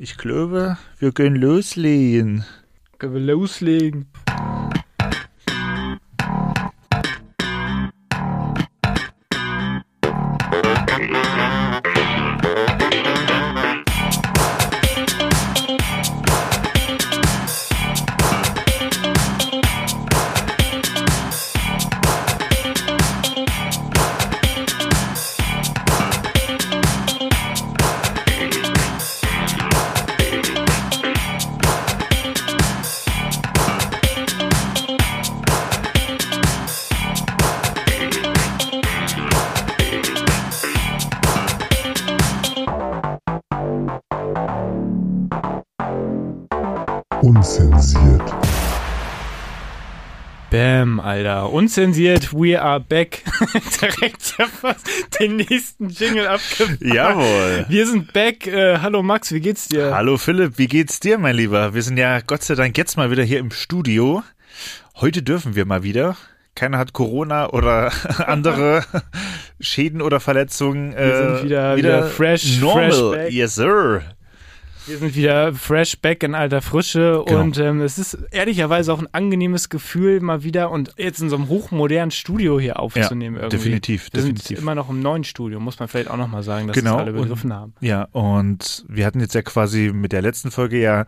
Ich glaube, wir können loslegen. Können wir loslegen? Unzensiert, we are back. Direkt den nächsten Jingle abgefahren. Jawohl. Wir sind back. Äh, hallo Max, wie geht's dir? Hallo Philipp, wie geht's dir, mein Lieber? Wir sind ja Gott sei Dank jetzt mal wieder hier im Studio. Heute dürfen wir mal wieder. Keiner hat Corona oder andere Schäden oder Verletzungen. Wir sind wieder, wieder, fresh, normal. fresh. Yes, sir. Wir sind wieder fresh back in alter Frische Genau. und ähm, es ist ehrlicherweise auch ein angenehmes Gefühl, mal wieder und jetzt in so einem hochmodernen Studio hier aufzunehmen. irgendwie. definitiv, Wir definitiv. sind immer noch im neuen Studio, muss man vielleicht auch nochmal sagen, dass Genau, das alle begriffen haben. Ja, und wir hatten jetzt ja quasi mit der letzten Folge ja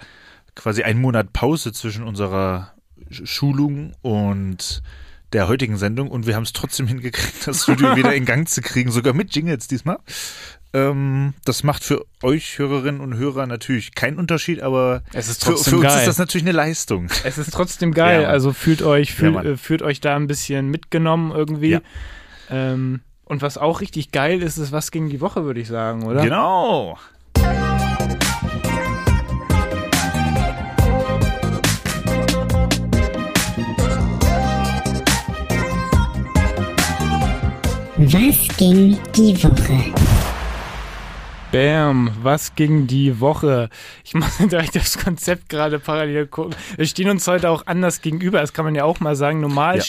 quasi einen Monat Pause zwischen unserer Sch- Schulung und der heutigen Sendung und wir haben es trotzdem hingekriegt, das Studio wieder in Gang zu kriegen, sogar mit Jingles diesmal. Ähm, das macht für euch Hörerinnen und Hörer natürlich keinen Unterschied, aber Es ist für, trotzdem für uns geil. ist das natürlich eine Leistung. Es ist trotzdem geil, Ja, also fühlt euch, fühlt, Mann. äh, fühlt euch da ein bisschen mitgenommen irgendwie. Ja. Ähm, und was auch richtig geil ist, ist was gegen die Woche, würde ich sagen, oder? Genau. Was ging die Woche? Bam, was ging die Woche? Ich muss direkt das Konzept gerade parallel gucken. Wir stehen uns heute auch anders gegenüber, das kann man ja auch mal sagen. Normal, Ja.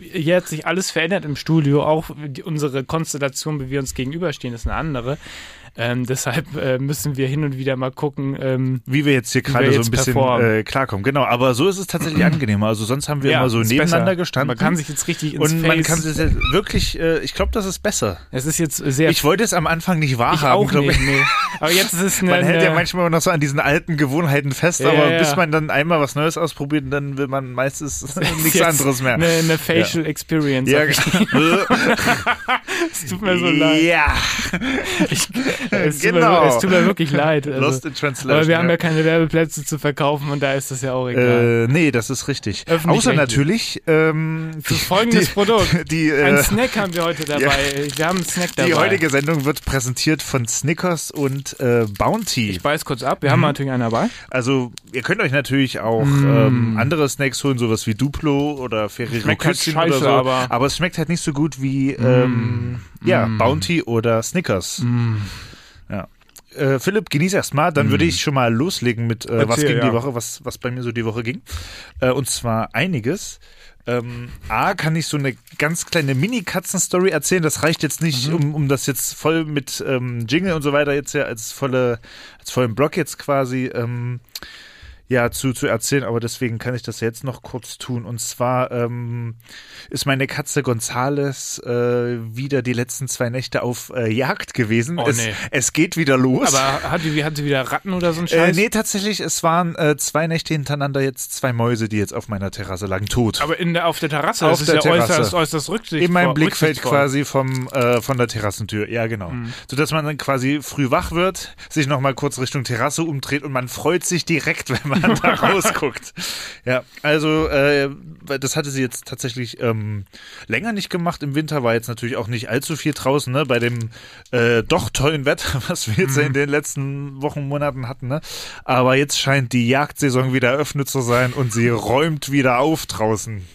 hier hat sich alles verändert im Studio, auch unsere Konstellation, wie wir uns gegenüberstehen, ist eine andere. Ähm, deshalb äh, müssen wir hin und wieder mal gucken. Ähm, Wie wir jetzt hier gerade so ein bisschen äh, klarkommen. Genau, aber so ist es tatsächlich angenehmer. Also sonst haben wir ja, immer so nebeneinander besser. gestanden. Man kann sich jetzt richtig ins und Face. man kann sich jetzt wirklich, äh, ich glaube, das ist besser. es ist jetzt sehr. Ich wollte es am Anfang nicht ich wahrhaben, auch glaub nicht. ich. Nee. Aber jetzt ist es eine. Man hält ja manchmal noch so an diesen alten Gewohnheiten fest, Ja, aber ja. bis man dann einmal was Neues ausprobiert, dann will man meistens nichts anderes mehr. Eine, eine Facial Experience. ja, genau. Es tut mir so leid. ja. Ich, es, tut Genau. mir, es tut mir wirklich leid. Also, Lost in Translation. aber wir haben ja keine Werbeplätze zu verkaufen und da ist das ja auch egal. äh, nee, das ist richtig. Öffentlich-rechtlich. Außer natürlich ähm, Für folgendes die, Produkt. Die, Ein äh, Snack haben wir heute dabei. Wir haben einen Snack dabei. die heutige Sendung wird präsentiert von Snickers und äh, Bounty. ich beiß kurz ab. Wir haben natürlich einen dabei. Also ihr könnt euch natürlich auch Mm. ähm, andere Snacks holen, sowas wie Duplo oder Ferrero halt Küsschen oder so. aber- es schmeckt halt nicht so gut wie ähm, ja, Bounty oder Snickers. Mm. Äh, Philipp, genieß erst mal, dann würde ich schon mal loslegen mit äh, was Erzähl, ging ja. die Woche, was, was bei mir so die Woche ging. Äh, und zwar einiges. Ähm, A, kann ich so eine ganz kleine Mini-Katzen-Story erzählen. Das reicht jetzt nicht, Mhm. um, um das jetzt voll mit ähm, Jingle und so weiter jetzt ja als volle, als vollen Block jetzt quasi ähm, ja zu, zu erzählen, aber deswegen kann ich das jetzt noch kurz tun. Und zwar ähm, ist meine Katze Gonzales äh, wieder die letzten zwei Nächte auf äh, Jagd gewesen. Oh, es, nee. es geht wieder los. Aber hat die, hat sie wieder Ratten oder so ein äh, Scheiß? nee, tatsächlich, es waren äh, zwei Nächte hintereinander jetzt zwei Mäuse, die jetzt auf meiner Terrasse lagen, tot. Aber in der, auf der Terrasse. Auf das der ist ja Terrasse. äußerst, äußerst rücksichtvoll. in meinem Blickfeld rücksichtsvoll. quasi vom äh, von der Terrassentür. Ja, genau. Mhm. So dass man dann quasi früh wach wird, sich noch mal kurz Richtung Terrasse umdreht und man freut sich direkt, wenn man da rausguckt. Ja, also äh, das hatte sie jetzt tatsächlich ähm, länger nicht gemacht. Im Winter war jetzt natürlich auch nicht allzu viel draußen, ne? Bei dem äh, doch tollen Wetter, was wir jetzt in den letzten Wochen, Monaten hatten, ne? Aber jetzt scheint die Jagdsaison wieder eröffnet zu sein und sie räumt wieder auf draußen.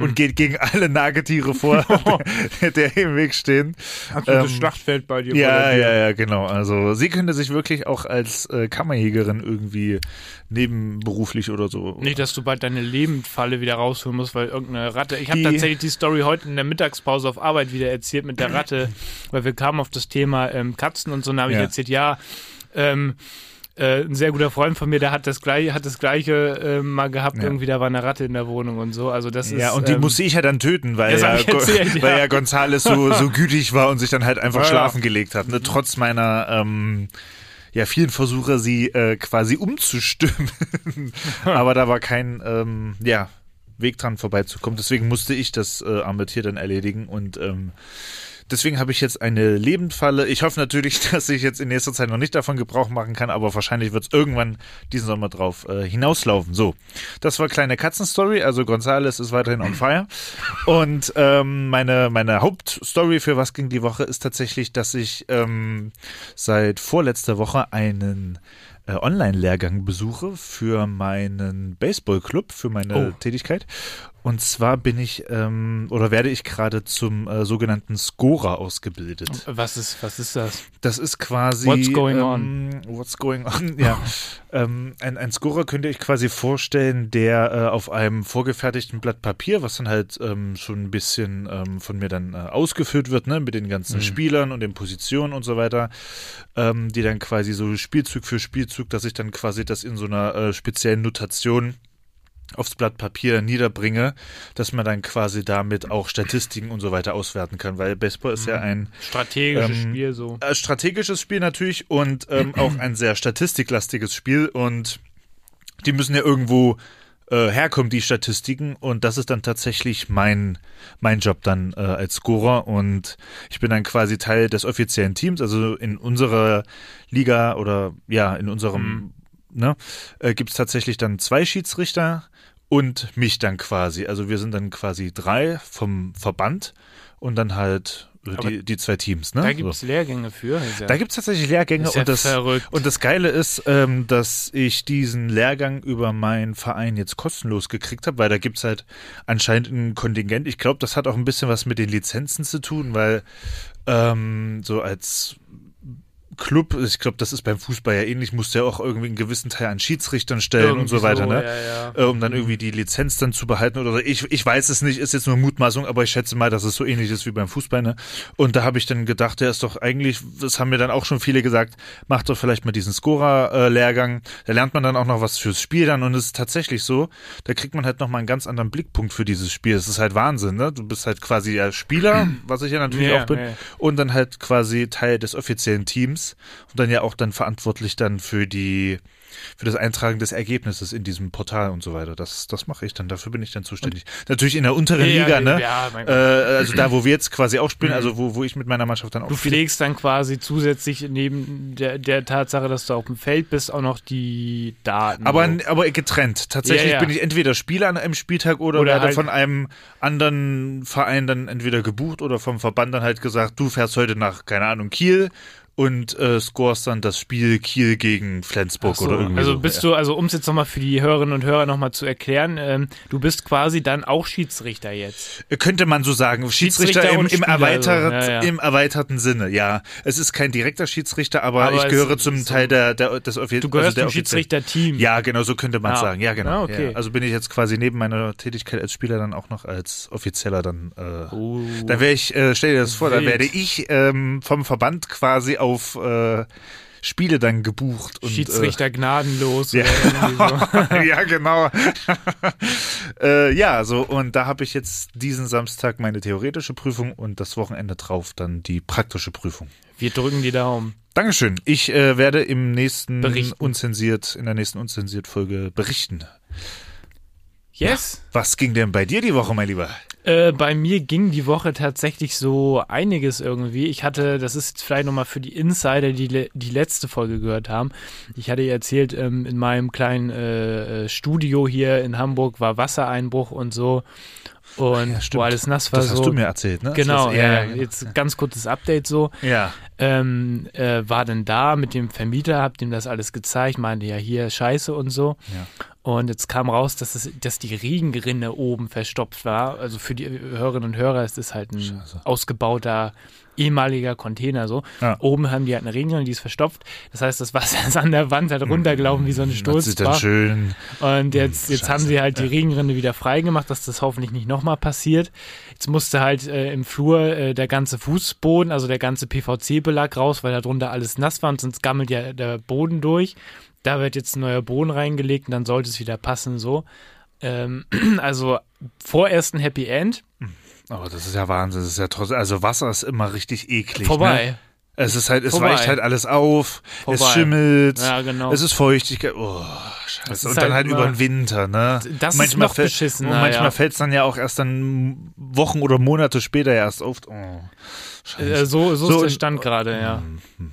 Und geht gegen alle Nagetiere vor, der, der im Weg stehen. Das Ähm, Schlachtfeld bei dir? Ja, ja, ja, genau. Also sie könnte sich wirklich auch als äh, Kammerjägerin irgendwie nebenberuflich oder so. Nicht, dass du bald deine Lebendfalle wieder rausholen musst, weil irgendeine Ratte. Ich habe tatsächlich die Story heute in der Mittagspause auf Arbeit wieder erzählt mit der Ratte, weil wir kamen auf das Thema ähm, Katzen und so, und da habe ich Ja. erzählt, ja, ähm, Äh, ein sehr guter Freund von mir, der hat das gleiche, hat das gleiche äh, mal gehabt, Ja. irgendwie, da war eine Ratte in der Wohnung und so. Also das ist. Ja, und die ähm, musste ich ja dann töten, weil ja, erzählt, weil ja. Gonzales so, so gütig war und sich dann halt einfach schlafen gelegt hat, ne? trotz meiner ähm, ja vielen Versuche, sie äh, quasi umzustimmen. Aber da war kein ähm, ja, Weg dran vorbeizukommen. Deswegen musste ich das äh, arme Tier dann erledigen und ähm, Deswegen habe ich jetzt eine Lebendfalle. Ich hoffe natürlich, dass ich jetzt in nächster Zeit noch nicht davon Gebrauch machen kann, aber wahrscheinlich wird es irgendwann diesen Sommer drauf äh, hinauslaufen. So, das war kleine Katzenstory. Also Gonzales ist weiterhin on fire. Und ähm, meine meine Hauptstory für was ging die Woche ist tatsächlich, dass ich ähm, seit vorletzter Woche einen äh, Online-Lehrgang besuche für meinen Baseballclub, für meine Oh. Tätigkeit. Und zwar bin ich ähm, oder werde ich gerade zum äh, sogenannten Scorer ausgebildet. Was ist, was ist das? Das ist quasi What's going ähm, What's going on? Ja, ähm, ein, ein Scorer könnt ihr euch quasi vorstellen, der äh, auf einem vorgefertigten Blatt Papier, was dann halt ähm, schon ein bisschen ähm, von mir dann äh, ausgefüllt wird, ne, mit den ganzen Spielern und den Positionen und so weiter, ähm, die dann quasi so Spielzug für Spielzug, dass ich dann quasi das in so einer äh, speziellen Notation aufs Blatt Papier niederbringe, dass man dann quasi damit auch Statistiken und so weiter auswerten kann, weil Baseball ist ja ein Strategisches Ähm, Spiel so. äh, strategisches Spiel natürlich und ähm, auch ein sehr statistiklastiges Spiel und die müssen ja irgendwo äh, herkommen, die Statistiken und das ist dann tatsächlich mein, mein Job dann äh, als Scorer und ich bin dann quasi Teil des offiziellen Teams, also in unserer Liga oder ja, in unserem, ne, äh, gibt es tatsächlich dann zwei Schiedsrichter und mich dann quasi, also wir sind dann quasi drei vom Verband und dann halt äh, die, die zwei Teams, ne? Da So. gibt es Lehrgänge für. Ja- Da gibt es tatsächlich Lehrgänge ja und, das, verrückt. und das Geile ist, ähm, dass ich diesen Lehrgang über meinen Verein jetzt kostenlos gekriegt habe, weil da gibt's halt anscheinend ein Kontingent. Ich glaube, das hat auch ein bisschen was mit den Lizenzen zu tun, weil ähm, so als Club, ich glaube, das ist beim Fußball ja ähnlich, musst du ja auch irgendwie einen gewissen Teil an Schiedsrichtern stellen und so Irgendwie weiter, so, ne? ja, ja. Äh, um dann irgendwie die Lizenz dann zu behalten oder so. Ich, ich weiß es nicht, ist jetzt nur Mutmaßung, aber ich schätze mal, dass es so ähnlich ist wie beim Fußball. Ne? Und da habe ich dann gedacht, der ist doch eigentlich, das haben mir dann auch schon viele gesagt, mach doch vielleicht mal diesen Scorer-Lehrgang. Da lernt man dann auch noch was fürs Spiel dann und es ist tatsächlich so, da kriegt man halt nochmal einen ganz anderen Blickpunkt für dieses Spiel. Es ist halt Wahnsinn, ne? Du bist halt quasi ja Spieler, was ich ja natürlich Ja, auch bin, und dann halt quasi Teil des offiziellen Teams und dann ja auch dann verantwortlich dann für die für das Eintragen des Ergebnisses in diesem Portal und so weiter. Das, das mache ich dann, dafür bin ich dann zuständig. Natürlich in der unteren Ja, Liga, ne? ja, äh, also da, wo wir jetzt quasi auch spielen, also wo, wo ich mit meiner Mannschaft dann auch Du pflegst dann quasi zusätzlich neben der, der Tatsache, dass du auf dem Feld bist, auch noch die Daten. Aber, so. aber getrennt. Tatsächlich Ja, bin ich entweder Spieler an einem Spieltag oder, Oder werde halt- von einem anderen Verein dann entweder gebucht oder vom Verband dann halt gesagt, du fährst heute nach, keine Ahnung, Kiel und äh, scorest dann das Spiel Kiel gegen Flensburg so, oder irgendwie also so. bist du, also um es jetzt nochmal für die Hörerinnen und Hörer nochmal zu erklären, ähm, du bist quasi dann auch Schiedsrichter jetzt. Könnte man so sagen. Schiedsrichter, Schiedsrichter im, im, erweitert, also, ja, ja. im erweiterten Sinne, ja. Es ist kein direkter Schiedsrichter, aber, Aber ich es gehöre zum so- Teil der, der, des offiziellen. Du gehörst also zum Schiedsrichterteam. Ja, genau, so könnte man Ah. sagen. Ja, genau. Ah, okay. ja. Also bin ich jetzt quasi neben meiner Tätigkeit als Spieler dann auch noch als Offizieller dann. Äh, Oh. Da wäre ich, äh, stell dir das vor, da Wild. werde ich ähm, vom Verband quasi auf äh, Spiele dann gebucht. Und, Schiedsrichter gnadenlos. Ja. so. Äh, ja, genau. äh, ja, so, und da habe ich jetzt diesen Samstag meine theoretische Prüfung und das Wochenende drauf dann die praktische Prüfung. Wir drücken die Daumen. Dankeschön. Ich äh, werde im nächsten Berichten. unzensiert, in der nächsten unzensiert Folge berichten. Yes. Was ging denn bei dir die Woche, mein Lieber? Äh, bei mir ging die Woche tatsächlich so einiges irgendwie. Ich hatte, das ist vielleicht nochmal für die Insider, die die letzte Folge gehört haben. Ich hatte ja erzählt, ähm, in meinem kleinen äh, äh, Studio hier in Hamburg war Wassereinbruch und so. Und Ja, wo alles nass war Das so. hast du mir erzählt, ne? Genau, das, ja, genau. jetzt ganz kurzes Update so. Ja. Ähm, äh, war dann da mit dem Vermieter, hab dem das alles gezeigt, meinte ja hier Scheiße und so. Ja. Und jetzt kam raus, dass, es, dass die Regenrinne oben verstopft war. Also für die Hörerinnen und Hörer ist es halt ein Scheiße. ausgebauter ehemaliger Container so. Ja. Oben haben die halt eine Regenrinne, die ist verstopft. Das heißt, das Wasser ist an der Wand halt runtergelaufen wie so ein Hat sich dann Sturzbach. schön. Und jetzt, Hm, jetzt haben sie halt die Regenrinne wieder freigemacht, dass das hoffentlich nicht nochmal passiert. Jetzt musste halt äh, im Flur äh, der ganze Fußboden, also der ganze PVC-Belag raus, weil da drunter alles nass war und sonst gammelt ja der Boden durch. da wird jetzt ein neuer Boden reingelegt und dann sollte es wieder passen, so. Ähm, also vorerst ein Happy End, Oh, das ist ja Wahnsinn. Das ist ja trotzdem, also Wasser ist immer richtig eklig. Ne? vorbei. Es ist halt, es Vorbei. weicht halt alles auf, es Vorbei. schimmelt, Ja, genau. es ist Feuchtigkeit. Oh, scheiße. ist Und dann halt halt über den Winter, ne? Das ist manchmal noch fällt- beschissener, Und manchmal ja. fällt es dann ja auch erst dann Wochen oder Monate später erst auf. Oh. Äh, so, so, So ist der Stand gerade, ja.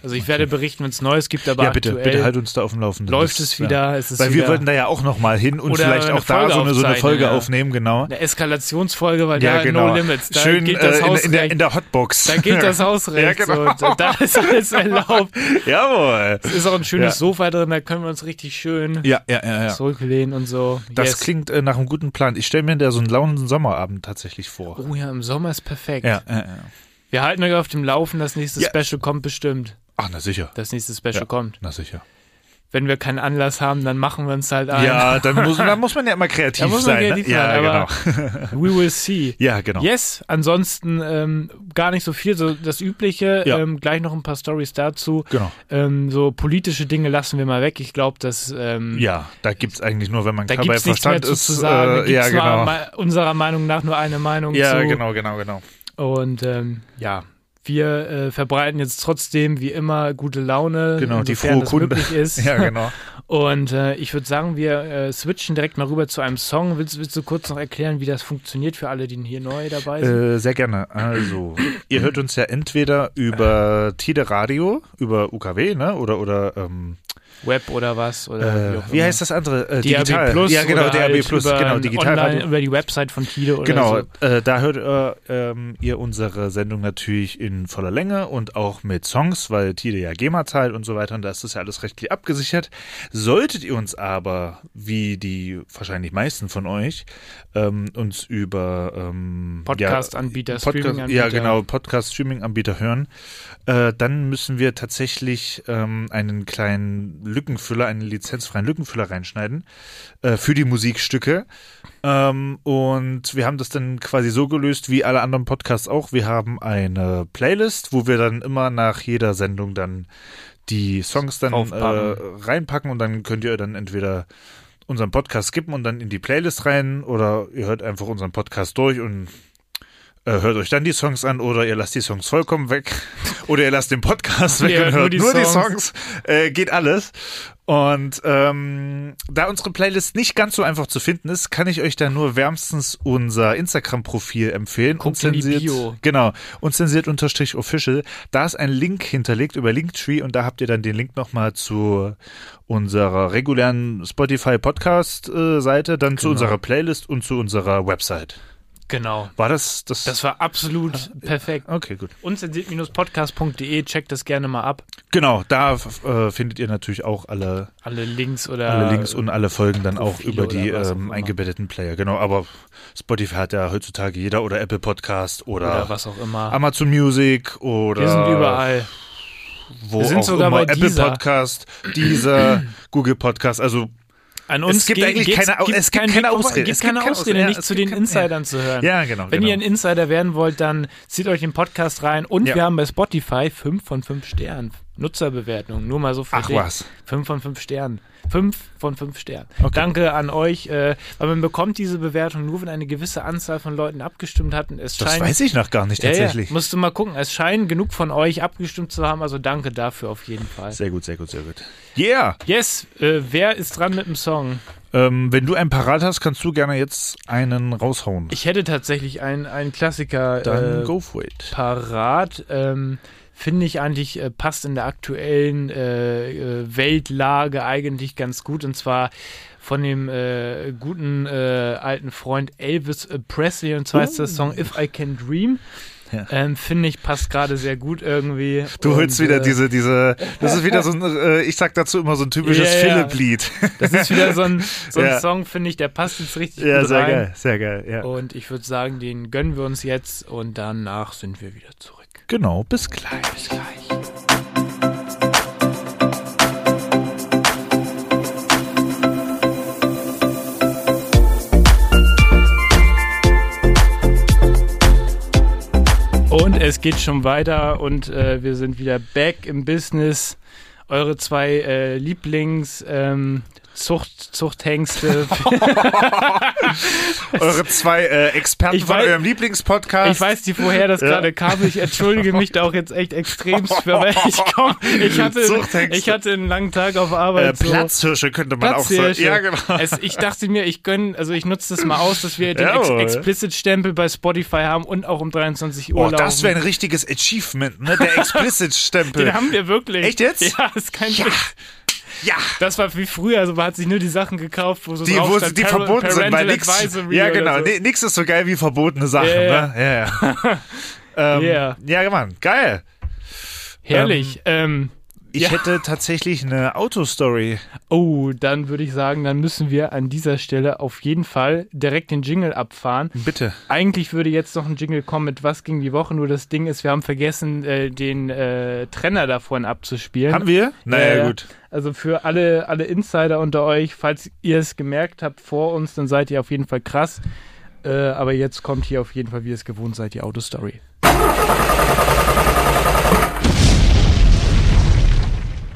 Also ich werde berichten, wenn es Neues gibt, aber ja, bitte, bitte halt uns da auf dem Laufenden. läuft es wieder. Ja. Es Weil wir wieder wollten da ja auch nochmal hin und vielleicht auch da so eine, so eine Folge ja. aufnehmen, genau. eine Eskalationsfolge, weil Ja, da genau. No Limits, da Schön gilt das äh, in, in, der, in der Hotbox. da gilt das Hausrecht. Ja, genau. so, da ist alles erlaubt. Jawohl. Es ist auch ein schönes. Sofa drin, da können wir uns richtig schön Ja, ja, ja, ja. zurücklehnen und so. Das Yes. klingt äh, nach einem guten Plan. Ich stelle mir da so einen lauen Sommerabend tatsächlich vor. Oh ja, im Sommer ist perfekt. Ja, ja, ja. Wir halten euch auf dem Laufen, das nächste Ja. Special kommt bestimmt. Ach, na sicher. Das nächste Special Ja. kommt. Na sicher. Wenn wir keinen Anlass haben, dann machen wir uns halt ein. Ja, dann muss, dann muss man ja immer kreativ muss man sein. kreativ ne? ja, sein, aber- genau. We will see. Ja, genau. Yes, ansonsten ähm, gar nicht so viel, so das Übliche. Ja. Ähm, gleich noch ein paar Stories dazu. Genau. Ähm, so politische Dinge lassen wir mal weg. Ich glaube, dass ähm, Ja, da gibt's eigentlich nur, wenn man da bei gibt es mehr Verstand ist. zu sagen. Äh, ja, genau. ma- unserer Meinung nach nur eine Meinung Ja, zu. genau, genau, genau. Und ähm, ja, wir äh, verbreiten jetzt trotzdem wie immer gute Laune, Genau, die frohe das Kunde. möglich ist. Ja, genau. Und äh, ich würde sagen, wir äh, switchen direkt mal rüber zu einem Song. Willst, willst du kurz noch erklären, wie das funktioniert für alle, die hier neu dabei sind? Äh, sehr gerne. Also, ihr hört uns ja entweder über Tide Radio, über UKW, ne? Oder, oder ähm, Web oder was? Oder äh, wie immer. heißt das andere? Äh, DAB digital. Plus ja, genau, DAB halt Plus, über genau, Digitalradio. Online, über die Website von Tide oder Genau, so. äh, da hört äh, ähm, ihr unsere Sendung natürlich in voller Länge und auch mit Songs, weil Tide ja GEMA zahlt und so weiter und da ist das ja alles rechtlich abgesichert. Solltet ihr uns aber, wie die wahrscheinlich meisten von euch, ähm, uns über ähm, Podcast-Anbieter, ja, Podcast, Streaming-Anbieter. ja genau, Podcast-Streaming-Anbieter hören, äh, dann müssen wir tatsächlich ähm, einen kleinen Lückenfüller, einen lizenzfreien Lückenfüller reinschneiden äh, für die Musikstücke. Ähm, und wir haben das dann quasi so gelöst, wie alle anderen Podcasts auch. Wir haben eine Playlist, wo wir dann immer nach jeder Sendung dann die Songs dann äh, reinpacken und dann könnt ihr dann entweder unseren Podcast skippen und dann in die Playlist rein oder ihr hört einfach unseren Podcast durch und hört euch dann die Songs an oder ihr lasst die Songs vollkommen weg oder ihr lasst den Podcast weg Ihr und hört nur die nur die Songs. Songs. Äh, geht alles. Und ähm, da unsere Playlist nicht ganz so einfach zu finden ist, kann ich euch da nur wärmstens unser Instagram-Profil empfehlen. Guckt unzensiert. Genau, unzensiert unterstrich official. Da ist ein Link hinterlegt über Linktree und da habt ihr dann den Link nochmal zu unserer regulären Spotify Podcast äh, Seite, dann zu Genau. unserer Playlist und zu unserer Website. Genau. War das das? Das war absolut perfekt. okay, gut. Unzensiert-podcast.de, checkt das gerne mal ab. Genau, da äh, findet ihr natürlich auch alle, Alle Links oder alle Links und alle Folgen dann auch über die ähm, eingebetteten Player. Genau, aber Spotify hat ja heutzutage jeder oder Apple Podcast oder, oder was auch immer. Amazon Music oder Wir sind überall. wo Wir sind auch sogar immer bei Apple. Podcast, Dieser, Google Podcast, also An uns gibt geht- eigentlich keine es gibt keine. Ausrede. Gibt Es gibt keine Ausrede. Ja, nicht es zu gibt den kein- Insidern zu hören. ja, genau. Wenn genau. ihr ein Insider werden wollt, dann zieht euch den Podcast rein. Und Ja. wir haben bei Spotify 5 von 5 Sternen. Nutzerbewertung. Nur mal so für Ach dich. was. 5 von 5 Sternen. 5 von 5 Sternen. Okay. Danke an euch, äh, weil man bekommt diese Bewertung nur, wenn eine gewisse Anzahl von Leuten abgestimmt hat. Es Das scheint, weiß ich noch gar nicht Ja, tatsächlich. Ja, musst du mal gucken. Es scheinen genug von euch abgestimmt zu haben. Also danke dafür auf jeden Fall. Sehr gut, sehr gut, sehr gut. Yeah! Yes, äh, wer ist dran mit dem Song? Ähm, wenn du einen parat hast, kannst du gerne jetzt einen raushauen. Ich hätte tatsächlich einen, einen Klassiker Dann äh, go for it. parat. Ähm, Finde ich eigentlich, äh, passt in der aktuellen äh, äh, Weltlage eigentlich ganz gut. Und zwar von dem äh, guten äh, alten Freund Elvis Presley. Und zwar ist der Song If I Can Dream. Ja. Ähm, Finde ich, passt gerade sehr gut irgendwie. Du holst wieder äh, diese, diese, das ist wieder so ein, äh, ich sag dazu immer so ein typisches ja. Philipp-Lied. Das ist wieder so ein, so ein Ja. Song, finde ich, der passt jetzt richtig Ja, gut sehr rein. geil, sehr geil, ja. Und ich würde sagen, den gönnen wir uns jetzt und danach sind wir wieder zurück. Genau, bis gleich. Bis gleich. Und es geht schon weiter und äh, wir sind wieder back im Business. eure zwei äh, Lieblings ähm, Zucht, Zuchthengste. Eure zwei äh, Experten Ich von weiß- eurem Lieblingspodcast. Ich weiß nicht, woher das Ja. gerade kam. Ich entschuldige mich da auch jetzt echt extremst für, weil ich komm, ich hatte, ich hatte einen langen Tag auf äh, Arbeit. so. Platzhirsche könnte man auch sagen. Platzhirsche. Ja, genau. Es, ich dachte mir, ich gönn, also ich nutze das mal aus, dass wir den Ex Jawohl. Explicit-Stempel bei Spotify haben und auch um 23 Uhr Oh, laufen. das wäre ein richtiges Achievement, ne? Der Explicit-Stempel. Den haben wir wirklich. Echt jetzt? Ja, ist kein Ja. Witz. Ja. Das war wie früher, also man hat sich nur die Sachen gekauft, wo so Die, wo, stand, die Par- verboten sind, weil nix, ja genau, So. ni- nix ist so geil wie verbotene Sachen, Ja, ja. ne? Ja, ja. ähm, Yeah. Ja, Mann, geil. Herrlich. Ähm, Ich Ja. hätte tatsächlich eine Autostory. oh, dann würde ich sagen, dann müssen wir an dieser Stelle auf jeden Fall direkt den Jingle abfahren. Bitte. Eigentlich würde jetzt noch ein Jingle kommen mit Was ging die Woche, nur das Ding ist, wir haben vergessen, äh, den äh, Trenner davon abzuspielen. Haben wir? Naja, Ja, gut. Also für alle, alle Insider unter euch, falls ihr es gemerkt habt vor uns, dann seid ihr auf jeden Fall krass. Äh, aber jetzt kommt hier auf jeden Fall, wie ihr es gewohnt seid, die Autostory.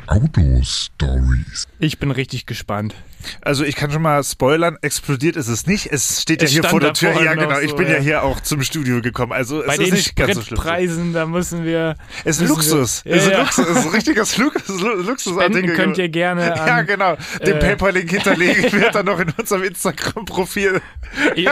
Auto-Stories. Ich bin richtig gespannt. Also ich kann schon mal spoilern, explodiert ist es nicht. Es steht Es ja hier stand vor der Tür. Ja, genau. Ich so, bin ja. ja. hier auch zum Studio gekommen. Also Bei es den ist nicht ganz so schlimm. Spritpreisen, da müssen wir. Es ist Luxus. wir- Es ist Ja, ja. Luxus. Es ist ein richtiges Lu Lu- Luxusartikel. Spenden könnt ihr gerne an. Ja, genau. Den äh, Paperlink hinterlegen wird dann noch in unserem Instagram-Profil.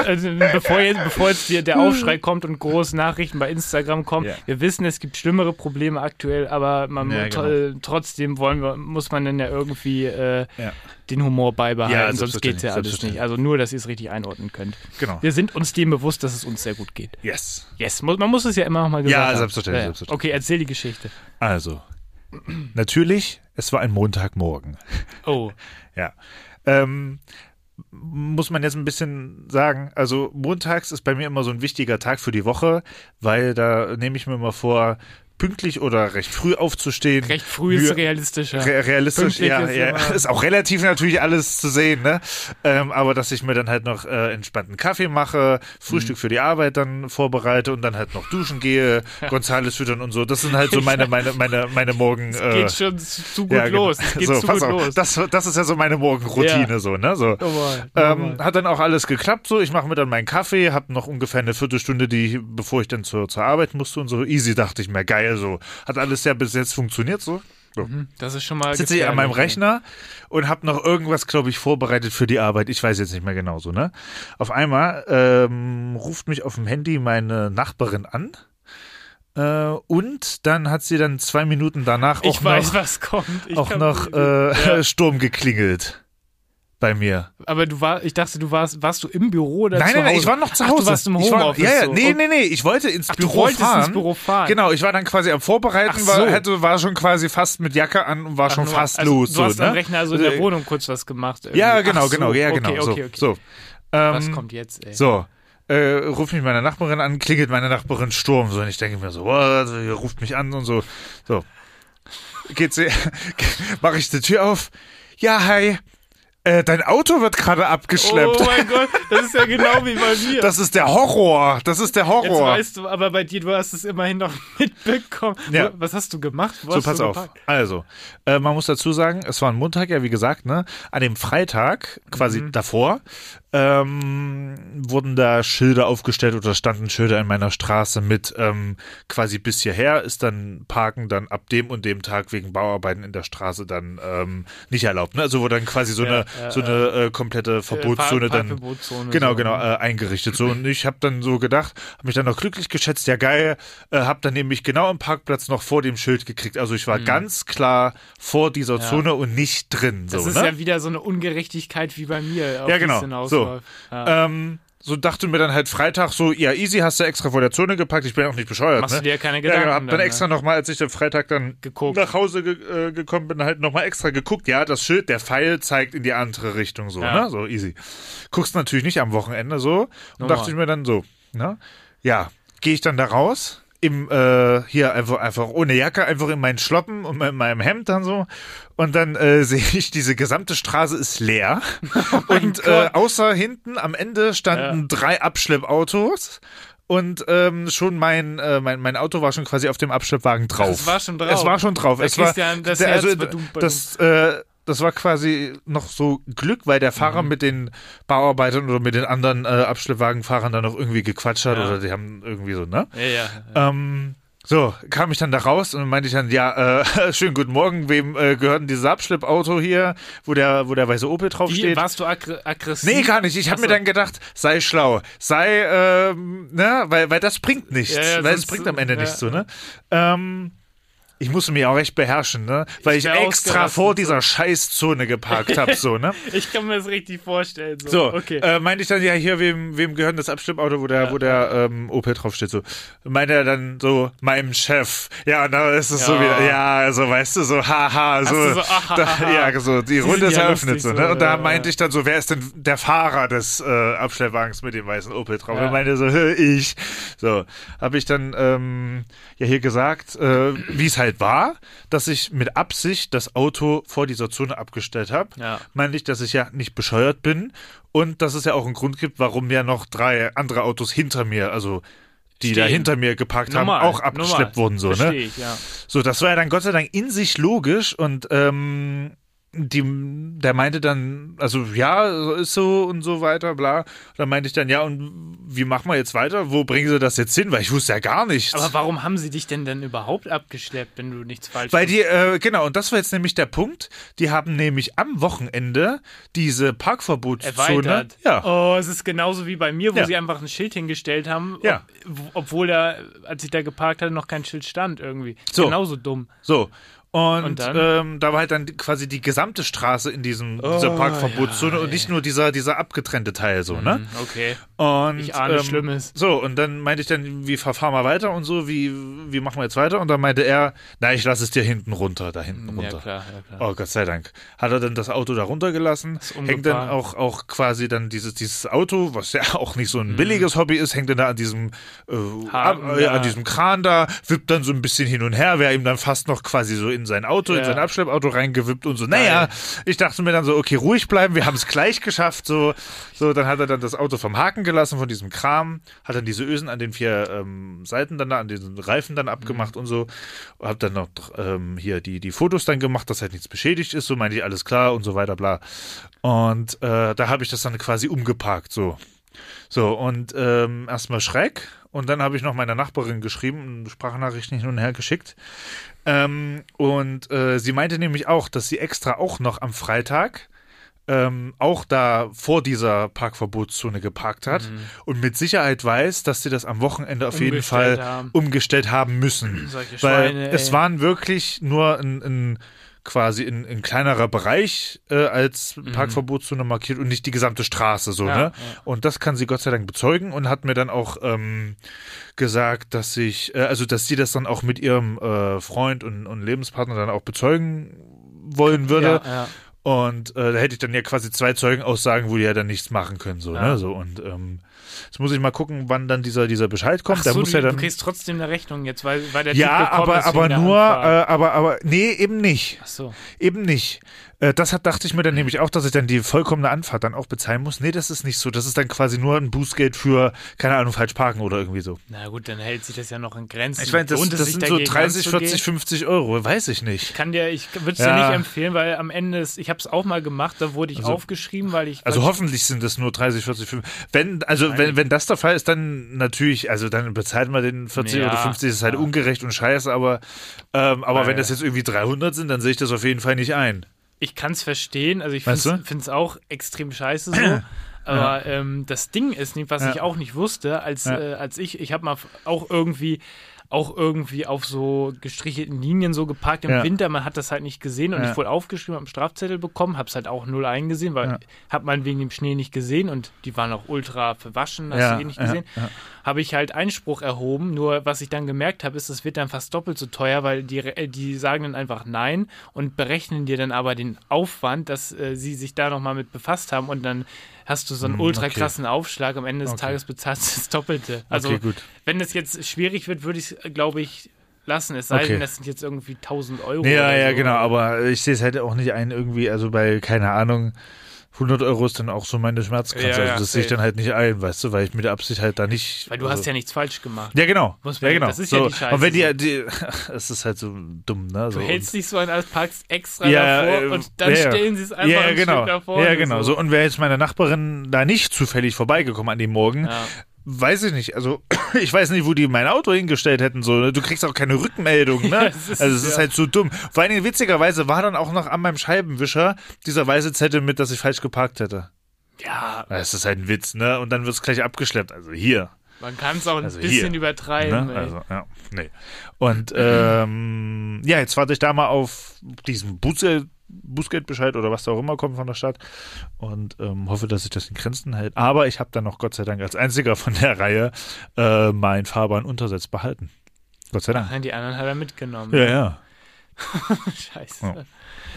Also, bevor, jetzt, bevor jetzt hier der Aufschrei kommt und große Nachrichten bei Instagram kommen, Ja. wir wissen, es gibt schlimmere Probleme aktuell, aber man Ja, genau. trotzdem wollen wir, muss man dann ja irgendwie äh, Ja. Den Humor Ja, beibehalten, sonst geht es ja alles nicht. Also nur, dass ihr es richtig einordnen könnt. Genau. Wir sind uns dem bewusst, dass es uns sehr gut geht. Yes. Yes, man muss es ja immer noch mal gesagt Ja, haben. selbstverständlich, selbstverständlich. Okay, erzähl die Geschichte. Also, natürlich, es war ein Montagmorgen. Oh, Ja. Ähm, muss man jetzt ein bisschen sagen, also montags ist bei mir immer so ein wichtiger Tag für die Woche, weil da nehme ich mir immer vor, pünktlich oder recht früh aufzustehen. recht früh ist realistischer. Re realistisch, Pünktlich ja, ist ja, ist auch relativ natürlich alles zu sehen, ne? Ähm, aber dass ich mir dann halt noch äh, entspannten Kaffee mache, Mhm. Frühstück für die Arbeit dann vorbereite und dann halt noch duschen gehe, Gonzales füttern und so. Das sind halt so meine, meine, meine, meine Morgen. Es äh, geht schon zu gut ja, genau. los. Es geht so, zu gut auf, los. Das, das ist ja so meine Morgenroutine, Ja. so, ne? So. Normal, Ähm, normal. hat dann auch alles geklappt, so. Ich mache mir dann meinen Kaffee, habe noch ungefähr eine Viertelstunde, die, bevor ich dann zur, zur Arbeit musste und so. Easy, dachte ich mir, geil, so. Hat alles ja bis jetzt funktioniert, so. so. das ist schon mal. Sitze ich an meinem. Rechner und habe noch irgendwas, glaube ich, vorbereitet für die Arbeit. Ich weiß jetzt nicht mehr genau so, ne? Auf einmal ähm, ruft mich auf dem Handy meine Nachbarin an. Äh, und dann hat sie dann zwei Minuten danach auch Ich weiß, noch, was kommt. Ich auch noch äh, Ja. Sturm geklingelt bei mir. Aber du war, ich dachte, du warst, warst du im Büro oder Nein, nein, nein, ich war noch zu Ach, Hause. du warst im ich war, Homeoffice. Ja, ja, so. nee, Und- nee, nee, ich wollte ins Ach, du Büro wolltest fahren. ins Büro fahren. Genau, ich war dann quasi am Vorbereiten, Ach war, so. hätte, war schon quasi fast mit Jacke an und war schon Nur- fast also, los. Du so, hast ne? am Rechner also in der Äh, Wohnung kurz was gemacht. irgendwie. Ja, genau, Ach so, genau, ja, genau. Okay, so, okay, okay. so. Was Ähm, kommt jetzt, ey? So, äh, ruft mich meine Nachbarin an, klingelt meine Nachbarin Sturm. So, und ich denke mir so? Ihr ruft mich an und so. So. Geht sie, mache ich die Tür auf. Ja, hi. Äh, dein Auto wird gerade abgeschleppt. Oh mein Gott, das ist ja genau wie bei mir. Das ist der Horror. Das ist der Jetzt Horror. weißt du, aber bei dir, du hast es immerhin noch mitbekommen. Ja. Was hast du gemacht? Wo So, pass auf. gepackt? Also, äh, man muss dazu sagen, es war ein Montag, ja, wie gesagt, ne? An dem Freitag, quasi Mhm. davor, ähm, wurden da Schilder aufgestellt oder standen Schilder in meiner Straße mit ähm, quasi bis hierher ist dann Parken dann ab dem und dem Tag wegen Bauarbeiten in der Straße dann ähm, nicht erlaubt. Ne? Also wo dann quasi so Ja, eine ja, so eine äh, komplette Verbotszone Äh, Park- dann genau so, genau ne? äh, eingerichtet so und ich habe dann so gedacht, habe mich dann noch glücklich geschätzt, ja geil, äh, habe dann nämlich genau am Parkplatz noch vor dem Schild gekriegt. Also ich war ganz klar vor dieser Mhm. Ja. Zone und nicht drin. Das so, ist ne? ja wieder so eine Ungerechtigkeit wie bei mir. Ja, die es Ja. ähm, so dachte mir dann halt Freitag so, ja easy, hast du extra vor der Zone gepackt, ich bin auch nicht bescheuert. Machst ne? du dir ja keine Ja, Gedanken. genau, hab dann dann, ne? extra nochmal, als ich am Freitag dann Geguckt. nach Hause ge äh, gekommen bin, halt nochmal extra geguckt. Ja, das Schild, der Pfeil zeigt in die andere Richtung so, Ja. ne? So easy. Guckst natürlich nicht am Wochenende so. Und Normal. dachte ich mir dann so, ne? Ja, gehe ich dann da raus. Im, äh, hier einfach, einfach ohne Jacke, einfach in meinen Schloppen und in meinem Hemd dann so. Und dann äh, sehe ich, diese gesamte Straße ist leer. und äh, außer hinten am Ende standen drei Abschleppautos. und ähm, schon mein, äh, mein mein Auto war schon quasi auf dem Abschleppwagen drauf. Es war schon drauf. Es war schon drauf. Da es war ja das der, also, das äh, das war quasi noch so Glück, weil der Fahrer Mhm. mit den Bauarbeitern oder mit den anderen äh, Abschleppwagenfahrern dann noch irgendwie gequatscht hat Ja. oder die haben irgendwie so, ne? Ja, ja. Ähm, so, kam ich dann da raus und meinte ich dann, ja, äh, schönen guten Morgen, wem äh, gehört denn dieses Abschleppauto hier, wo der, wo der weiße Opel Wie, draufsteht? warst du aggr aggressiv? Nee, gar nicht. Ich habe mir dann gedacht, sei schlau, sei, ähm, ne, weil, weil das bringt nichts, Ja, ja, weil es bringt am Ende ja. nichts so, ne? Ähm, ich musste mich auch echt beherrschen, ne? Weil ich, wär extra vor so. dieser Scheißzone geparkt habe, so, ne? Ich kann mir das richtig vorstellen. So, So, okay. äh, meinte ich dann, ja, hier, wem, wem gehört das Abschleppauto, wo der, wo der ähm, Opel draufsteht, so. Meinte er dann so, meinem Chef. Ja, und da ist es so Ja. wieder, ja, also, weißt du, so, haha, so. so, ah, ha, da, ha, ha. ja, so, die Runde ist ja eröffnet, so, ne? so, Und da ja, meinte ja. ich dann so, wer ist denn der Fahrer des äh, Abschleppwagens mit dem weißen Opel drauf? Ja. Und meinte so, "Hä, ich. So, habe ich dann ähm, ja hier gesagt, äh, wie es halt war, dass ich mit Absicht das Auto vor dieser Zone abgestellt habe Ja. meine ich, dass ich ja nicht bescheuert bin und dass es ja auch einen Grund gibt, warum ja noch drei andere Autos hinter mir, also die da Stehen. hinter mir geparkt Normal, haben, auch abgeschleppt normal. wurden, so, Versteh ne? Ich, ja. So, das war ja dann Gott sei Dank in sich logisch und ähm, die, der meinte dann, also ja, so ist so und so weiter, bla. Dann meinte ich dann, ja, und wie machen wir jetzt weiter? Wo bringen sie das jetzt hin? Weil ich wusste ja gar nichts. Aber warum haben sie dich denn dann überhaupt abgeschleppt, wenn du nichts falsch Weil die, äh, genau, und das war jetzt nämlich der Punkt. Die haben nämlich am Wochenende diese Parkverbotszone. erweitert? Ja. Oh, es ist genauso wie bei mir, wo Ja. sie einfach ein Schild hingestellt haben, Ja. ob, obwohl da, als ich da geparkt hatte, noch kein Schild stand irgendwie. So. Genauso dumm. So. Und, Und? Ähm, da war halt dann quasi die gesamte Straße in diesem, dieser Oh, Parkverbotszone ja, und nicht nur dieser, dieser abgetrennte Teil so, ne? Hm, Okay. Und, Ich ahne Schlimmes. So, und dann meinte ich dann, wie verfahren wir weiter und so, wie, wie machen wir jetzt weiter? Und dann meinte er, na, ich lasse es dir hinten runter, da hinten Ja, runter. klar, ja, klar. Oh, Gott sei Dank. Hat er dann das Auto da runtergelassen, hängt dann auch, auch quasi dann dieses, dieses Auto, was ja auch nicht so Mhm. ein billiges Hobby ist, hängt dann da an diesem, äh, Haken, ab, äh, ja. an diesem Kran da, wippt dann so ein bisschen hin und her, wäre ihm dann fast noch quasi so in sein Auto, in Ja. sein Abschleppauto reingewippt und so. Naja, ich dachte mir dann so, okay, ruhig bleiben, wir haben es gleich geschafft, so, so, dann hat er dann das Auto vom Haken gelassen, von diesem Kram, hat dann diese Ösen an den vier ähm, Seiten dann da, an diesen Reifen dann abgemacht und so, hab dann noch ähm, hier die, die Fotos dann gemacht, dass halt nichts beschädigt ist, so meinte ich, alles klar und so weiter, bla. Und äh, da habe ich das dann quasi umgeparkt, so. So, und ähm, erstmal Schreck. Und dann habe ich noch meiner Nachbarin geschrieben, eine Sprachnachricht hin und her geschickt. Ähm, und äh, sie meinte nämlich auch, dass sie extra auch noch am Freitag ähm, auch da vor dieser Parkverbotszone geparkt hat und mit Sicherheit weiß, dass sie das am Wochenende auf jeden Fall haben. umgestellt haben müssen. Solche Weil Schweine, es ey. waren wirklich nur ein, ein quasi ein, ein kleinerer Bereich äh, als Parkverbotszone markiert und nicht die gesamte Straße so, Mhm. Ja, ne? ja. Und das kann sie Gott sei Dank bezeugen und hat mir dann auch ähm, gesagt, dass ich, äh, also dass sie das dann auch mit ihrem äh, Freund und, und Lebenspartner dann auch bezeugen wollen würde. Ja. Und äh, da hätte ich dann ja quasi zwei Zeugenaussagen, wo die ja dann nichts machen können, so, ne? So und ähm, jetzt muss ich mal gucken, wann dann dieser, dieser Bescheid kommt. Ach da so, muss du, ja dann. du kriegst trotzdem eine Rechnung jetzt, weil, weil der Typ ja, gekommen aber, ist aber nur, äh, aber, aber, nee, eben nicht. Ach so. Eben nicht. Äh, das hat, dachte ich mir dann nämlich auch, dass ich dann die vollkommene Anfahrt dann auch bezahlen muss. Nee, das ist nicht so. Das ist dann quasi nur ein Bußgeld für, keine Ahnung, falsch parken oder irgendwie so. Na gut, dann hält sich das ja noch in Grenzen. Ich meine, das, es das sind so dagegen 30, 40, anzugehen? 50 Euro. Weiß ich nicht. kann dir, ich würde es Ja. dir nicht empfehlen, weil am Ende, ist, ich habe es auch mal gemacht, da wurde ich aufgeschrieben, weil ich. Also hoffentlich sind es nur 30, 40, 50. Wenn, also wenn, wenn das der Fall ist, dann natürlich, also dann bezahlt man den 40 Ja, oder 50, das ist halt ja. ungerecht und scheiße, aber, ähm, aber Weil- wenn das jetzt irgendwie 300 sind, dann sehe ich das auf jeden Fall nicht ein. Ich kann es verstehen, also ich finde es auch extrem scheiße so. Aber ähm, das Ding ist nicht, was Ja. ich auch nicht wusste, als, Ja. äh, als ich, ich habe mal auch irgendwie auch irgendwie auf so gestrichelten Linien so geparkt im Ja. Winter. Man hat das halt nicht gesehen und Ja. ich wurde aufgeschrieben, habe einen Strafzettel bekommen, habe es halt auch null eingesehen, weil Ja. hat man wegen dem Schnee nicht gesehen und die waren auch ultra verwaschen, hast Ja, du eh nicht gesehen. Habe ich halt Einspruch erhoben, nur was ich dann gemerkt habe, ist, es wird dann fast doppelt so teuer, weil die, äh, die sagen dann einfach nein und berechnen dir dann aber den Aufwand, dass äh, sie sich da nochmal mit befasst haben und dann hast du so einen Hm, ultra okay. krassen Aufschlag. Am Ende des Okay. Tages bezahlst du das Doppelte. Also, okay, gut. wenn es jetzt schwierig wird, würde ich es, glaube ich, lassen. Es sei Okay. denn, das sind jetzt irgendwie 1000 Euro. Ja, ja, so. genau, aber ich sehe es halt auch nicht ein, irgendwie, also bei, keine Ahnung, 100 Euro ist dann auch so meine Schmerzgrenze. Ja, also ja, das sehe ich dann halt nicht ein, weißt du, weil ich mit der Absicht halt da nicht. Weil du also, hast ja nichts falsch gemacht. Ja, genau. Muss ja, genau. das ist ja so. die Scheiße Und wenn die, die es ist halt so dumm, ne? So, Du hältst dich so an als packst extra und, ja, davor äh, und dann ja, ja. stellen sie es einfach ja, ja, ein genau. Davor. Ja, genau. So. und wäre jetzt meine Nachbarin da nicht zufällig vorbeigekommen an dem Morgen, Ja. Weiß ich nicht. Also, ich weiß nicht, wo die mein Auto hingestellt hätten. So. ne? Du kriegst auch keine Rückmeldung, ne? Ja, das ist also, es, es ist ja. halt so dumm. Vor allen Dingen, witzigerweise, war dann auch noch an meinem Scheibenwischer dieser weiße Zettel mit, dass ich falsch geparkt hätte. ja, Das ist halt ein Witz, ne? Und dann wird es gleich abgeschleppt. Also hier. man kann es auch ein Also bisschen hier, übertreiben. Ne? ey. Also, ja, nee. Und ähm, ja, jetzt warte ich da mal auf diesen Bußgeld, Bußgeldbescheid oder was da auch immer kommt von der Stadt und ähm, hoffe, dass sich das in Grenzen hält. Aber ich habe dann noch Gott sei Dank als einziger von der Reihe äh, mein Fahrbahnuntersatz behalten. Gott sei Dank. Nein, die anderen hat er mitgenommen. Ja, ja. Scheiße. Ja.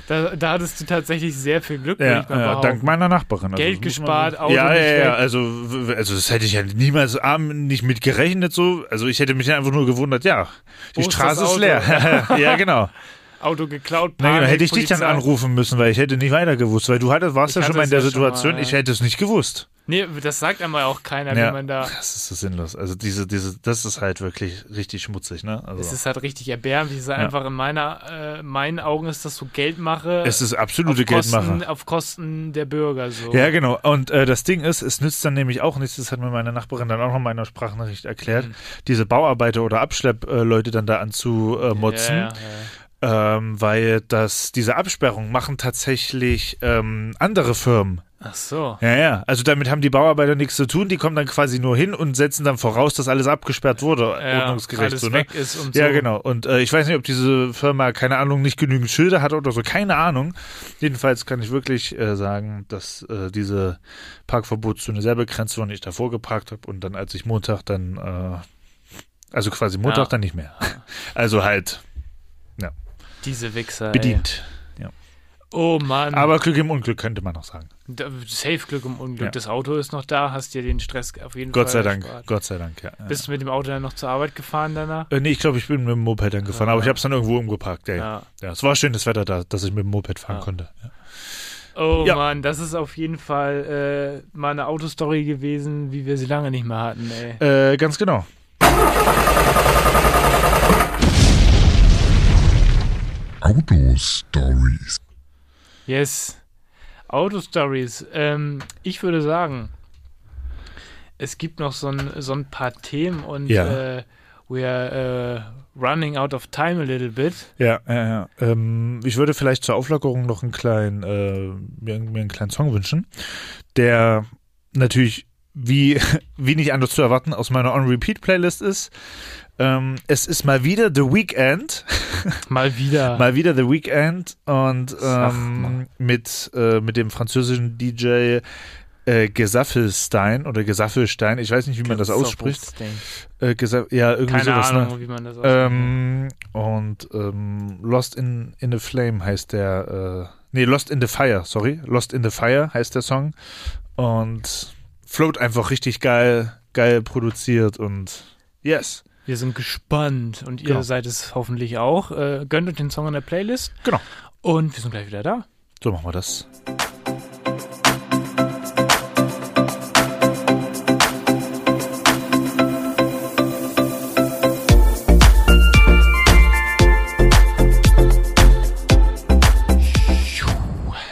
Da, da hattest du tatsächlich sehr viel Glück, Ja, ja dank meiner Nachbarin. Also, Geld man gespart, sagen. Auto ja, ja, ja, also, also das hätte ich ja niemals abend nicht mit gerechnet so. Also ich hätte mich einfach nur gewundert, ja, die ist Straße das ist leer. ja, genau. Auto geklaut, Na, genau, Panik, hätte ich dich dann Polizei. anrufen müssen, weil ich hätte nicht weiter gewusst, weil du hattest, warst Ich ja schon mal in der ja Situation, mal, ja. ich hätte es nicht gewusst. Nee, das sagt einmal auch keiner, Ja. wenn man da. Das ist so sinnlos. Also diese, diese, das ist halt wirklich richtig schmutzig, ne? Also Es ist halt richtig erbärmlich. Es ist einfach in meiner, äh, meinen Augen ist das so Geldmache. es ist absolute auf Kosten, Geldmache. auf Kosten der Bürger so. Ja, genau. Und äh, das Ding ist, es nützt dann nämlich auch nichts, das hat mir meine Nachbarin dann auch noch in meiner Sprachnachricht erklärt, Mhm. diese Bauarbeiter oder Abschleppleute dann da anzumotzen. Ja, ja, ja. Ähm, weil das, diese Absperrung machen tatsächlich ähm, andere Firmen. Ach so. Ja, ja. Also damit haben die Bauarbeiter nichts zu tun. Die kommen dann quasi nur hin und setzen dann voraus, dass alles abgesperrt wurde, Ja, ordnungsgerecht. alles So, ne? weg ist und so. Ja, genau. Und äh, ich weiß nicht, ob diese Firma, keine Ahnung, nicht genügend Schilder hat oder so, keine Ahnung. Jedenfalls kann ich wirklich äh, sagen, dass äh, diese Parkverbotszone sehr begrenzt war und ich davor geparkt habe und dann, als ich Montag dann, äh, also quasi Montag Ja. dann nicht mehr. Also halt Diese Wichser. bedient. Ey. Oh Mann. Aber Glück im Unglück könnte man noch sagen. Da- Safe Glück im Unglück. Ja. Das Auto ist noch da, hast dir den Stress auf jeden Gott Fall sei Dank. erspart. Gott sei Dank, ja. ja. Bist du mit dem Auto dann noch zur Arbeit gefahren danach? Äh, nee, ich glaube, ich bin mit dem Moped dann gefahren, Ja. aber ich habe es dann irgendwo umgeparkt. Ja, ja. Ja. ja, es war schönes Wetter da, dass ich mit dem Moped fahren Ja. konnte. Ja. Oh Ja. Mann, das ist auf jeden Fall äh, mal eine Autostory gewesen, wie wir sie lange nicht mehr hatten, ey. Äh, ganz genau. Autostories. Yes. Autostories. Ähm, ich würde sagen, es gibt noch so ein, so ein paar Themen und Ja. äh, we are äh, running out of time a little bit. Ja, ja, ja. Ähm, ich würde vielleicht zur Auflockerung noch einen kleinen, äh, mir, mir einen kleinen Song wünschen, der natürlich wie, wie nicht anders zu erwarten aus meiner On-Repeat-Playlist ist. Ähm, es ist mal wieder The Weekend. Mal wieder. Mal wieder The Weekend und ähm, mit, äh, mit dem französischen DJ äh, Gesaffelstein oder Gesaffelstein, ich weiß nicht, wie man das ausspricht. Äh, ja, irgendwie Keine sowas, Ahnung, ne? wie man das ausspricht. Ähm, und ähm, Lost in, in the Flame heißt der, äh, nee, Lost in the Fire, sorry. Lost in the Fire heißt der Song. Und float einfach richtig geil, geil produziert und yes. Wir sind gespannt und ihr Genau. seid es hoffentlich auch. Äh, gönnt euch den Song in der Playlist. Genau. Und wir sind gleich wieder da. So machen wir das.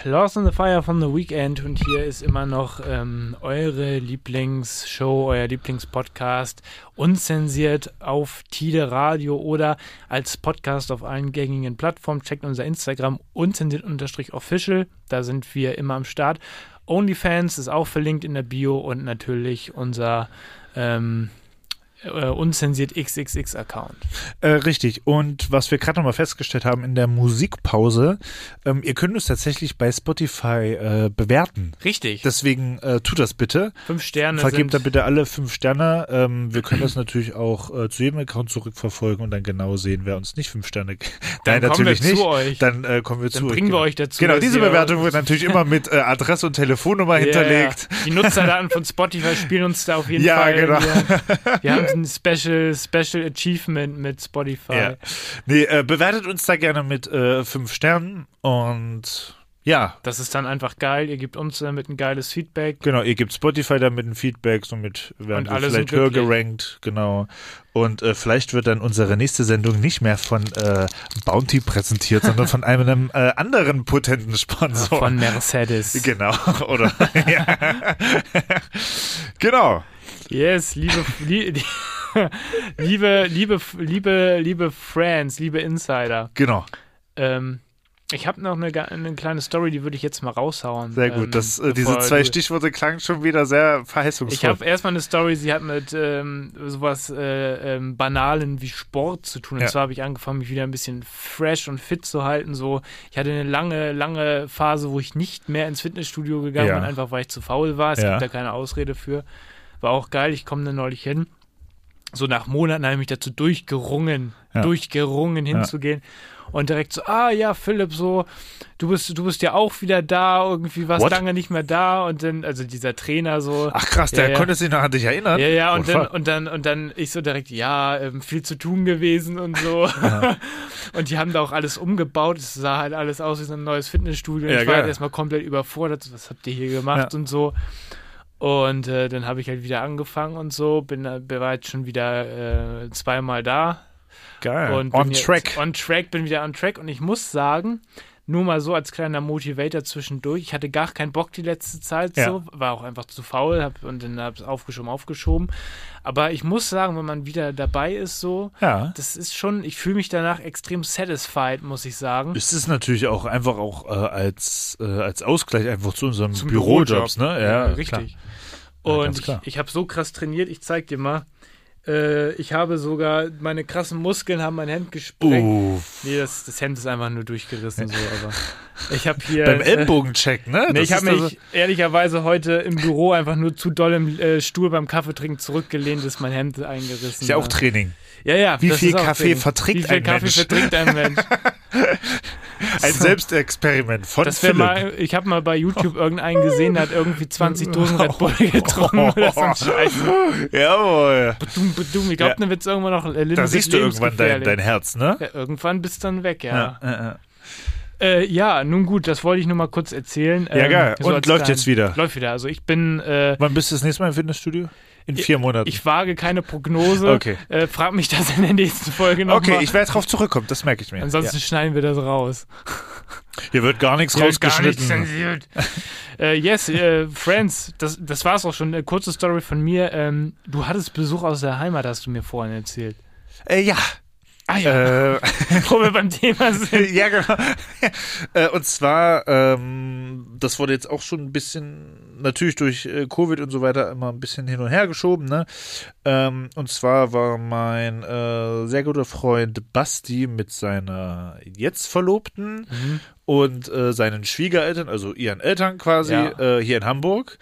Lost in the Fire von The Weekend und hier ist immer noch ähm, eure Lieblingsshow, euer Lieblingspodcast, unzensiert auf Tide Radio oder als Podcast auf allen gängigen Plattformen. Checkt unser Instagram unzensiert-official, da sind wir immer am Start. OnlyFans ist auch verlinkt in der Bio und natürlich unser ähm, äh, unzensiert XXX-Account. Äh, richtig. Und was wir gerade nochmal festgestellt haben in der Musikpause, ähm, ihr könnt uns tatsächlich bei Spotify äh, bewerten. Richtig. Deswegen äh, tut das bitte. Fünf Sterne Vergebt da bitte alle fünf Sterne. Ähm, wir können das natürlich auch äh, zu jedem Account zurückverfolgen und dann genau sehen, wer uns nicht fünf Sterne. g- Dann Nein, kommen natürlich wir nicht. zu euch. Dann äh, kommen wir Dann zu euch. bringen wir genau. euch dazu. Genau, diese Bewertung wird natürlich immer mit Adresse und Telefonnummer hinterlegt. Ja, ja. Die Nutzerdaten von Spotify spielen uns da auf jeden Ja, Fall. genau. Wir, wir haben ein Special, Special Achievement mit Spotify. Ja. Nee, äh, bewertet uns da gerne mit äh, fünf Sternen und Ja, Das ist dann einfach geil. Ihr gebt uns damit ein geiles Feedback. genau. Ihr gebt Spotify damit ein Feedback, somit werden wir vielleicht höher gerankt. Genau. Und äh, vielleicht wird dann unsere nächste Sendung nicht mehr von äh, Bounty präsentiert, sondern von einem äh, anderen potenten Sponsor. Von Mercedes. Genau, oder? genau. Yes, liebe, lie, liebe, liebe, liebe, liebe Friends, liebe Insider. Genau. Ähm, ich habe noch eine, eine kleine Story, die würde ich jetzt mal raushauen. Sehr gut. Ähm, Das, äh, diese zwei du- Stichworte klangen schon wieder sehr Ich verheißungsvoll. habe erstmal eine Story, sie hat mit ähm, sowas äh, ähm, Banalen wie Sport zu tun. Und Ja. zwar habe ich angefangen, mich wieder ein bisschen fresh und fit zu halten. So, ich hatte eine lange, lange Phase, wo ich nicht mehr ins Fitnessstudio gegangen Ja. bin, einfach weil ich zu faul war. Es Ja. gibt da keine Ausrede für. War auch geil, ich komme da neulich hin. So nach Monaten habe ich mich dazu durchgerungen, Ja. durchgerungen hinzugehen. Und direkt so, ah ja, Philipp, so, du bist, du bist ja auch wieder da, irgendwie warst What? lange nicht mehr da und dann, also dieser Trainer so. Ach krass, der Ja, ja. konnte sich noch an dich erinnern. Ja, ja, und dann, und dann, und dann ich so direkt, ja, ähm, viel zu tun gewesen und so. und die haben da auch alles umgebaut. Es sah halt alles aus wie so ein neues Fitnessstudio. Ja, ich war halt erstmal komplett überfordert. Was habt ihr hier gemacht Ja. und so. Und äh, dann habe ich halt wieder angefangen und so. Bin, jetzt schon wieder äh, zweimal da. Geil. Und On track. On track, bin wieder on track. Und ich muss sagen, nur mal so als kleiner Motivator zwischendurch, ich hatte gar keinen Bock die letzte Zeit Ja. so, war auch einfach zu faul hab, und dann habe es aufgeschoben, aufgeschoben. Aber ich muss sagen, wenn man wieder dabei ist so, Ja. das ist schon, ich fühle mich danach extrem satisfied, muss ich sagen. Es ist natürlich auch einfach auch äh, als, äh, als Ausgleich einfach zu unserem Zum Bürojobs, ne? Ja, richtig. Ja, Und ich, klar. ich habe so krass trainiert, ich zeig dir mal. Äh, ich habe sogar, meine krassen Muskeln haben mein Hemd gesprengt. Uff. Nee, das, das Hemd ist einfach nur durchgerissen, so, aber ich habe hier. Beim äh, Ellbogencheck, ne? Nee, ich habe ist also- mich ehrlicherweise heute im Büro einfach nur zu doll im äh, Stuhl beim Kaffeetrinken zurückgelehnt, dass mein Hemd eingerissen ist ja auch. Training. Ja, ja. Wie viel ist Kaffee Training. verträgt Wie viel ein Kaffee Mensch? verträgt ein Mensch? Ein Selbstexperiment von Das Philipp. mal, ich habe mal bei YouTube irgendeinen gesehen, der hat irgendwie 20 Dosen Red Bull getrunken oder so ein Scheiß. Jawohl. Badum, badum. Ich glaube, Ja. dann wird es irgendwann noch äh, Da siehst du irgendwann dein, dein Herz, ne? ja, Irgendwann bist du dann weg, ja. Ja, ja, Äh, ja, nun gut, das wollte ich nur mal kurz erzählen. ja. geil. so Und läuft jetzt wieder. Läuft wieder. Also ich bin, äh, Wann bist du das nächste Mal im Fitnessstudio? In vier Monaten. ich wage keine Prognose. Okay. Äh, frag mich das in der nächsten Folge nochmal. okay, ich werde drauf zurückkommen, das merke ich mir. Ansonsten schneiden wir das raus. ja. Hier wird gar nichts Hier wird gar rausgeschnitten. nichts äh, yes, äh, Friends, das, das war's auch schon. Eine kurze Story von mir. Ähm, du hattest Besuch aus der Heimat, hast du mir vorhin erzählt. äh, ja. Ah ja, Äh, wo wir beim Thema sind. ja, genau. äh, und zwar, ähm, das wurde jetzt auch schon ein bisschen, natürlich durch äh, Covid und so weiter, immer ein bisschen hin und her geschoben, ne? Ähm, und zwar war mein äh, sehr guter Freund Basti mit seiner jetzt Verlobten Mhm. und äh, seinen Schwiegereltern, also ihren Eltern quasi, Ja. äh, hier in Hamburg.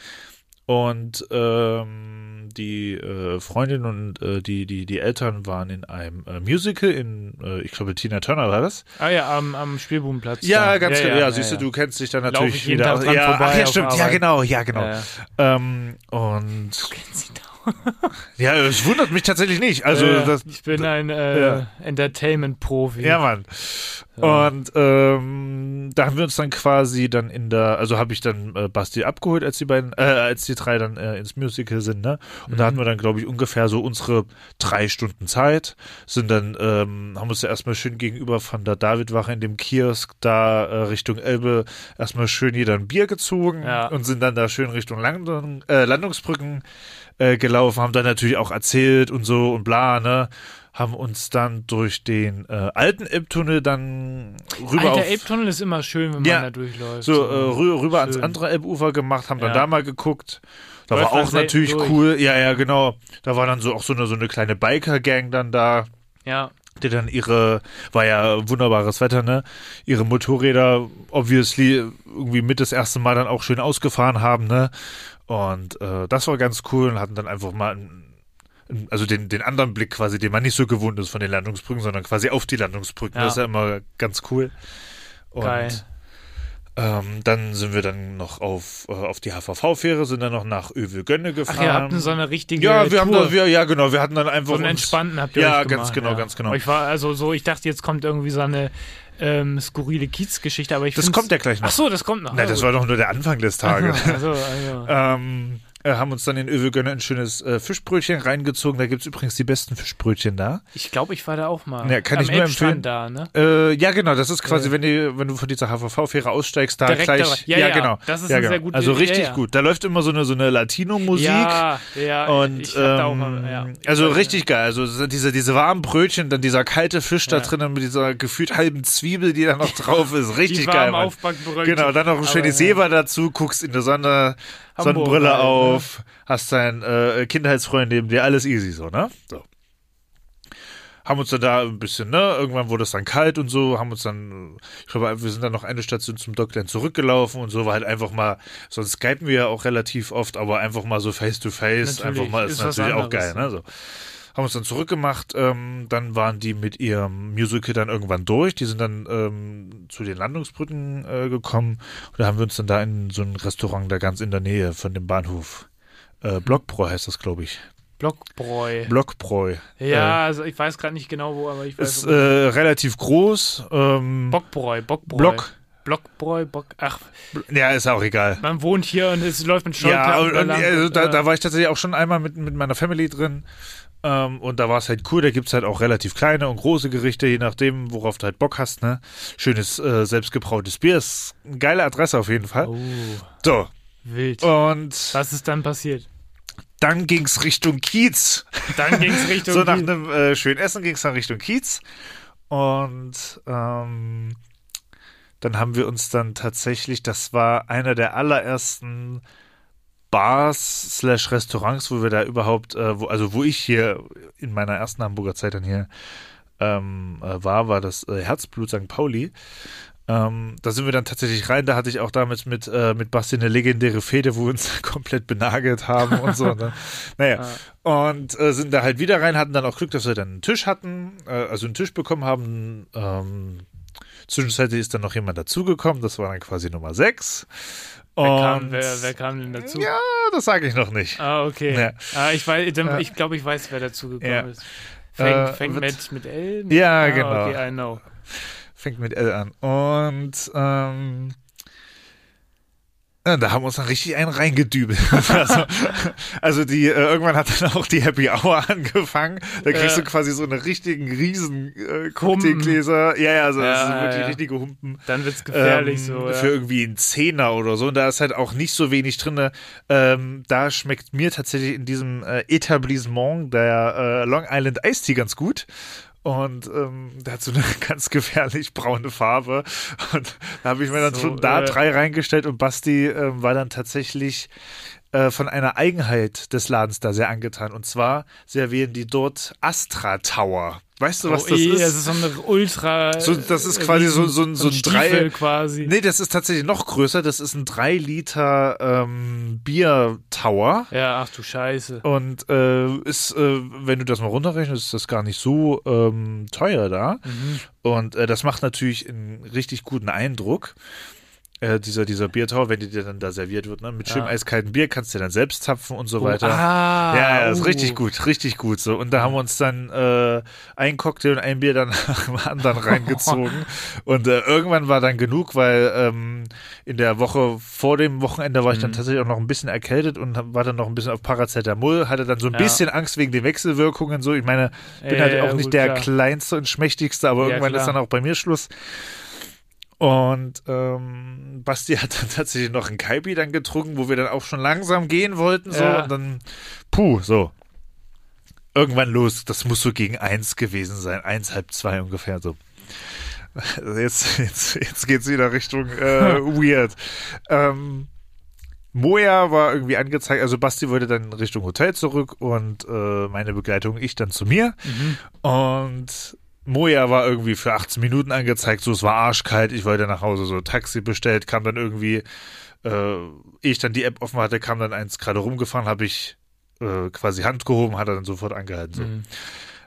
Und ähm, die äh, Freundin und äh, die, die, die Eltern waren in einem äh, Musical in, äh, ich glaube, Tina Turner war das. Ah ja, am, am Spielbudenplatz. Ja, da. ganz genau. Ja, ja, siehst du, ja. du kennst dich dann natürlich wieder. Ja, vorbei ach, ja, stimmt. Ja, Arbeit. genau. Ja, genau. Ja. Ähm, und Kennt sie doch. ja, es wundert mich tatsächlich nicht. Also, Ja, das, ich bin ein äh, ja. Entertainment-Profi. ja, Mann. Ja. Und ähm, da haben wir uns dann quasi dann in der, also habe ich dann äh, Basti abgeholt, als die beiden, äh, als die drei dann äh, ins Musical sind, ne? Und da hatten wir dann, glaube ich, ungefähr so unsere drei Stunden Zeit, sind dann, ähm, haben uns ja erstmal schön gegenüber von der Davidwache in dem Kiosk da äh, Richtung Elbe erstmal schön jeder ein Bier gezogen Ja. und sind dann da schön Richtung Landung, äh, Landungsbrücken äh, gelaufen, haben dann natürlich auch erzählt und so und bla, ne? Haben uns dann durch den äh, alten Elbtunnel dann rüber Alter, auf Elbtunnel ist immer schön, wenn Ja. man da durchläuft. so äh, rü rüber ans andere Elbufer gemacht, haben dann Ja. da mal geguckt. Da Läuft war auch natürlich durch. cool. Ja, ja, genau. Da war dann so auch so eine so eine kleine Biker-Gang dann da, Ja, die dann ihre, war ja wunderbares Wetter, ne? Ihre Motorräder obviously irgendwie mit das erste Mal dann auch schön ausgefahren haben, ne? Und äh, das war ganz cool und hatten dann einfach mal ein, ein- also den, den anderen Blick quasi, den man nicht so gewohnt ist von den Landungsbrücken, sondern quasi auf die Landungsbrücken. Ja. Das ist ja immer ganz cool. Und geil. Ähm, dann sind wir dann noch auf, äh, auf die HVV-Fähre, sind dann noch nach Övelgönne gefahren. Ach, ihr habt so eine richtige ja, wir Tour. haben da, wir, ja, genau, wir hatten dann einfach so einen entspannten habt ihr Ja, ganz gemacht, genau, ja. ganz genau. Aber Ich war also so, ich dachte, jetzt kommt irgendwie so eine ähm, skurrile Kiez-Geschichte, aber ich Das kommt ja gleich noch. Ach so, das kommt noch. Nein, das war doch nur der Anfang des Tages. Also, also. ähm, äh, haben uns dann in Övelgönne ein schönes äh, Fischbrötchen reingezogen. Da gibt's übrigens die besten Fischbrötchen da. Ich glaube, ich war da auch mal. Ja, kann Am ich nur empfehlen. da, ne? Äh, ja, genau, das ist quasi, Ja. wenn, die, wenn du von dieser HVV-Fähre aussteigst, da Direkt gleich. dabei. Ja, ja, genau. das ist ja, genau. sehr gute- Also ja, richtig ja. gut. Da läuft immer so eine, so eine Latino-Musik. Ja, ja. Und ähm, mal, ja. also Ja, richtig geil. Also so diese, diese warmen Brötchen, dann dieser kalte Fisch da Ja. drinnen mit dieser gefühlt halben Zwiebel, die da noch drauf ist. Richtig die geil. Mann. Genau, dann noch ein Aber, schönes ja. Jeber dazu, guckst in der Sonne, Hamburg Sonnenbrille ne? auf, hast deinen äh, Kindheitsfreund neben dir, alles easy so, ne? So. Haben uns dann da ein bisschen, ne, irgendwann wurde es dann kalt und so, haben uns dann, ich glaube, wir sind dann noch eine Station zum Dockland zurückgelaufen und so war halt einfach mal, sonst skypen wir ja auch relativ oft, aber einfach mal so face to face, Natürlich, einfach mal ist, ist natürlich auch geil, ne? So. Haben uns dann zurückgemacht, ähm, dann waren die mit ihrem Musical dann irgendwann durch, die sind dann ähm, zu den Landungsbrücken äh, gekommen und da haben wir uns dann da in so ein Restaurant da ganz in der Nähe von dem Bahnhof, äh, Blockbräu heißt das, glaube ich. Blockbräu. Blockbräu. Ja, also ich weiß gerade nicht genau wo, aber ich Äh, weiß. ist äh, relativ groß. Ähm, Bockbräu, Bockbräu. Block. Blockbräu, Bock. Ach, Ja, ist auch egal. man wohnt hier und es läuft mit Ja, Scheuklappen und, da und, lang also, und, da, äh, da war ich tatsächlich auch schon einmal mit, mit meiner Family drin. Ähm, und da war es halt cool. Da gibt's halt auch relativ kleine und große Gerichte, je nachdem, worauf du halt Bock hast. Ne? Schönes äh, selbstgebrautes Bier. Ist eine geile Adresse auf jeden Fall. Oh, So, wild. und Was ist dann passiert? dann ging's Richtung Kiez. Dann ging es Richtung. so nach einem äh, schönen Essen ging's dann Richtung Kiez. Und ähm, dann haben wir uns dann tatsächlich, das war einer der allerersten Bars slash Restaurants, wo wir da überhaupt, äh, wo, also wo ich hier in meiner ersten Hamburger Zeit dann hier ähm, äh, war, war das äh, Herzblut St. Pauli. Ähm, da sind wir dann tatsächlich rein. Da hatte ich auch damit mit, äh, mit Basti eine legendäre Fehde, wo wir uns komplett benagelt haben und so. Dann, naja, und äh, sind da halt wieder rein, hatten dann auch Glück, dass wir dann einen Tisch hatten, äh, also einen Tisch bekommen haben. Ähm, zwischenzeitlich ist dann noch jemand dazugekommen, das war dann quasi Nummer 6. Wer Und kam, wer, wer kam denn dazu? ja, das sage ich noch nicht. Ah, okay. Ja. Ah, ich weiß, ich glaube, ich weiß, wer dazu gekommen Ja. ist. Fängt, Äh, fängt mit, mit L? Ja, ah, genau. Okay, I know. Fängt mit L an. Und ähm, ja, da haben wir uns dann richtig einen reingedübelt. also, also die, äh, irgendwann hat dann auch die Happy Hour angefangen. Da kriegst Ja. du quasi so eine richtigen riesen äh. Cocktailgläser. Ja, ja, also das Ja, sind wirklich ja. richtige Humpen. Dann wird's gefährlich ähm, so. Ja. Für irgendwie einen Zehner oder so. Und da ist halt auch nicht so wenig drin. Ähm, da schmeckt mir tatsächlich in diesem äh, Etablissement der äh, Long Island Iced Tea ganz gut. Und ähm, der hat so eine ganz gefährlich braune Farbe. Und da habe ich mir dann So, schon da äh, drei reingestellt und Basti ähm, war dann tatsächlich äh, von einer Eigenheit des Ladens da sehr angetan. Und zwar servieren die dort Astra Tower. Weißt du, was oh, das eh, ist? Das ist so eine Ultra. So, das ist äh, quasi so- so ein- so ein Drei- quasi. Nee, das ist tatsächlich noch größer. Das ist ein 3 Liter ähm, Bier-Tower. Ja, ach du Scheiße. Und äh, ist, äh, wenn du das mal runterrechnest, ist das gar nicht so ähm, teuer da. Mhm. Und äh, das macht natürlich einen richtig guten Eindruck. Äh, dieser, dieser Biertower, wenn die dir dann da serviert wird, ne? Mit schönem Ja. eiskalten Bier kannst du dir dann selbst zapfen und so Oh, weiter. ah, Ja, ja, ist uh. richtig gut, richtig gut so. Und da haben wir uns dann äh, ein Cocktail und ein Bier dann nach dem anderen reingezogen. und äh, irgendwann war dann genug, weil ähm, in der Woche vor dem Wochenende war ich dann Mhm. tatsächlich auch noch ein bisschen erkältet und war dann noch ein bisschen auf Paracetamol, hatte dann so ein Ja. bisschen Angst wegen den Wechselwirkungen so. Ich meine, bin Ja, halt auch nicht gut, der klar. kleinste und schmächtigste, aber irgendwann klar. ist dann auch bei mir Schluss. Und ähm, Basti hat dann tatsächlich noch ein Kaipi dann getrunken, wo wir dann auch schon langsam gehen wollten. So, Ja. und dann, puh, so. Irgendwann los, das muss so gegen eins gewesen sein, eins, halb zwei ungefähr so. Jetzt, jetzt, jetzt geht's wieder Richtung äh, weird. Ähm, Moja war irgendwie angezeigt, also Basti wollte dann Richtung Hotel zurück und äh, meine Begleitung, ich dann zu mir. Mhm. Und Moja war irgendwie für 18 Minuten angezeigt, so es war arschkalt, ich wollte nach Hause, so Taxi bestellt, kam dann irgendwie, äh, ehe ich dann die App offen hatte, kam dann eins gerade rumgefahren, habe ich äh, quasi Hand gehoben, hat er dann sofort angehalten. So. Mhm.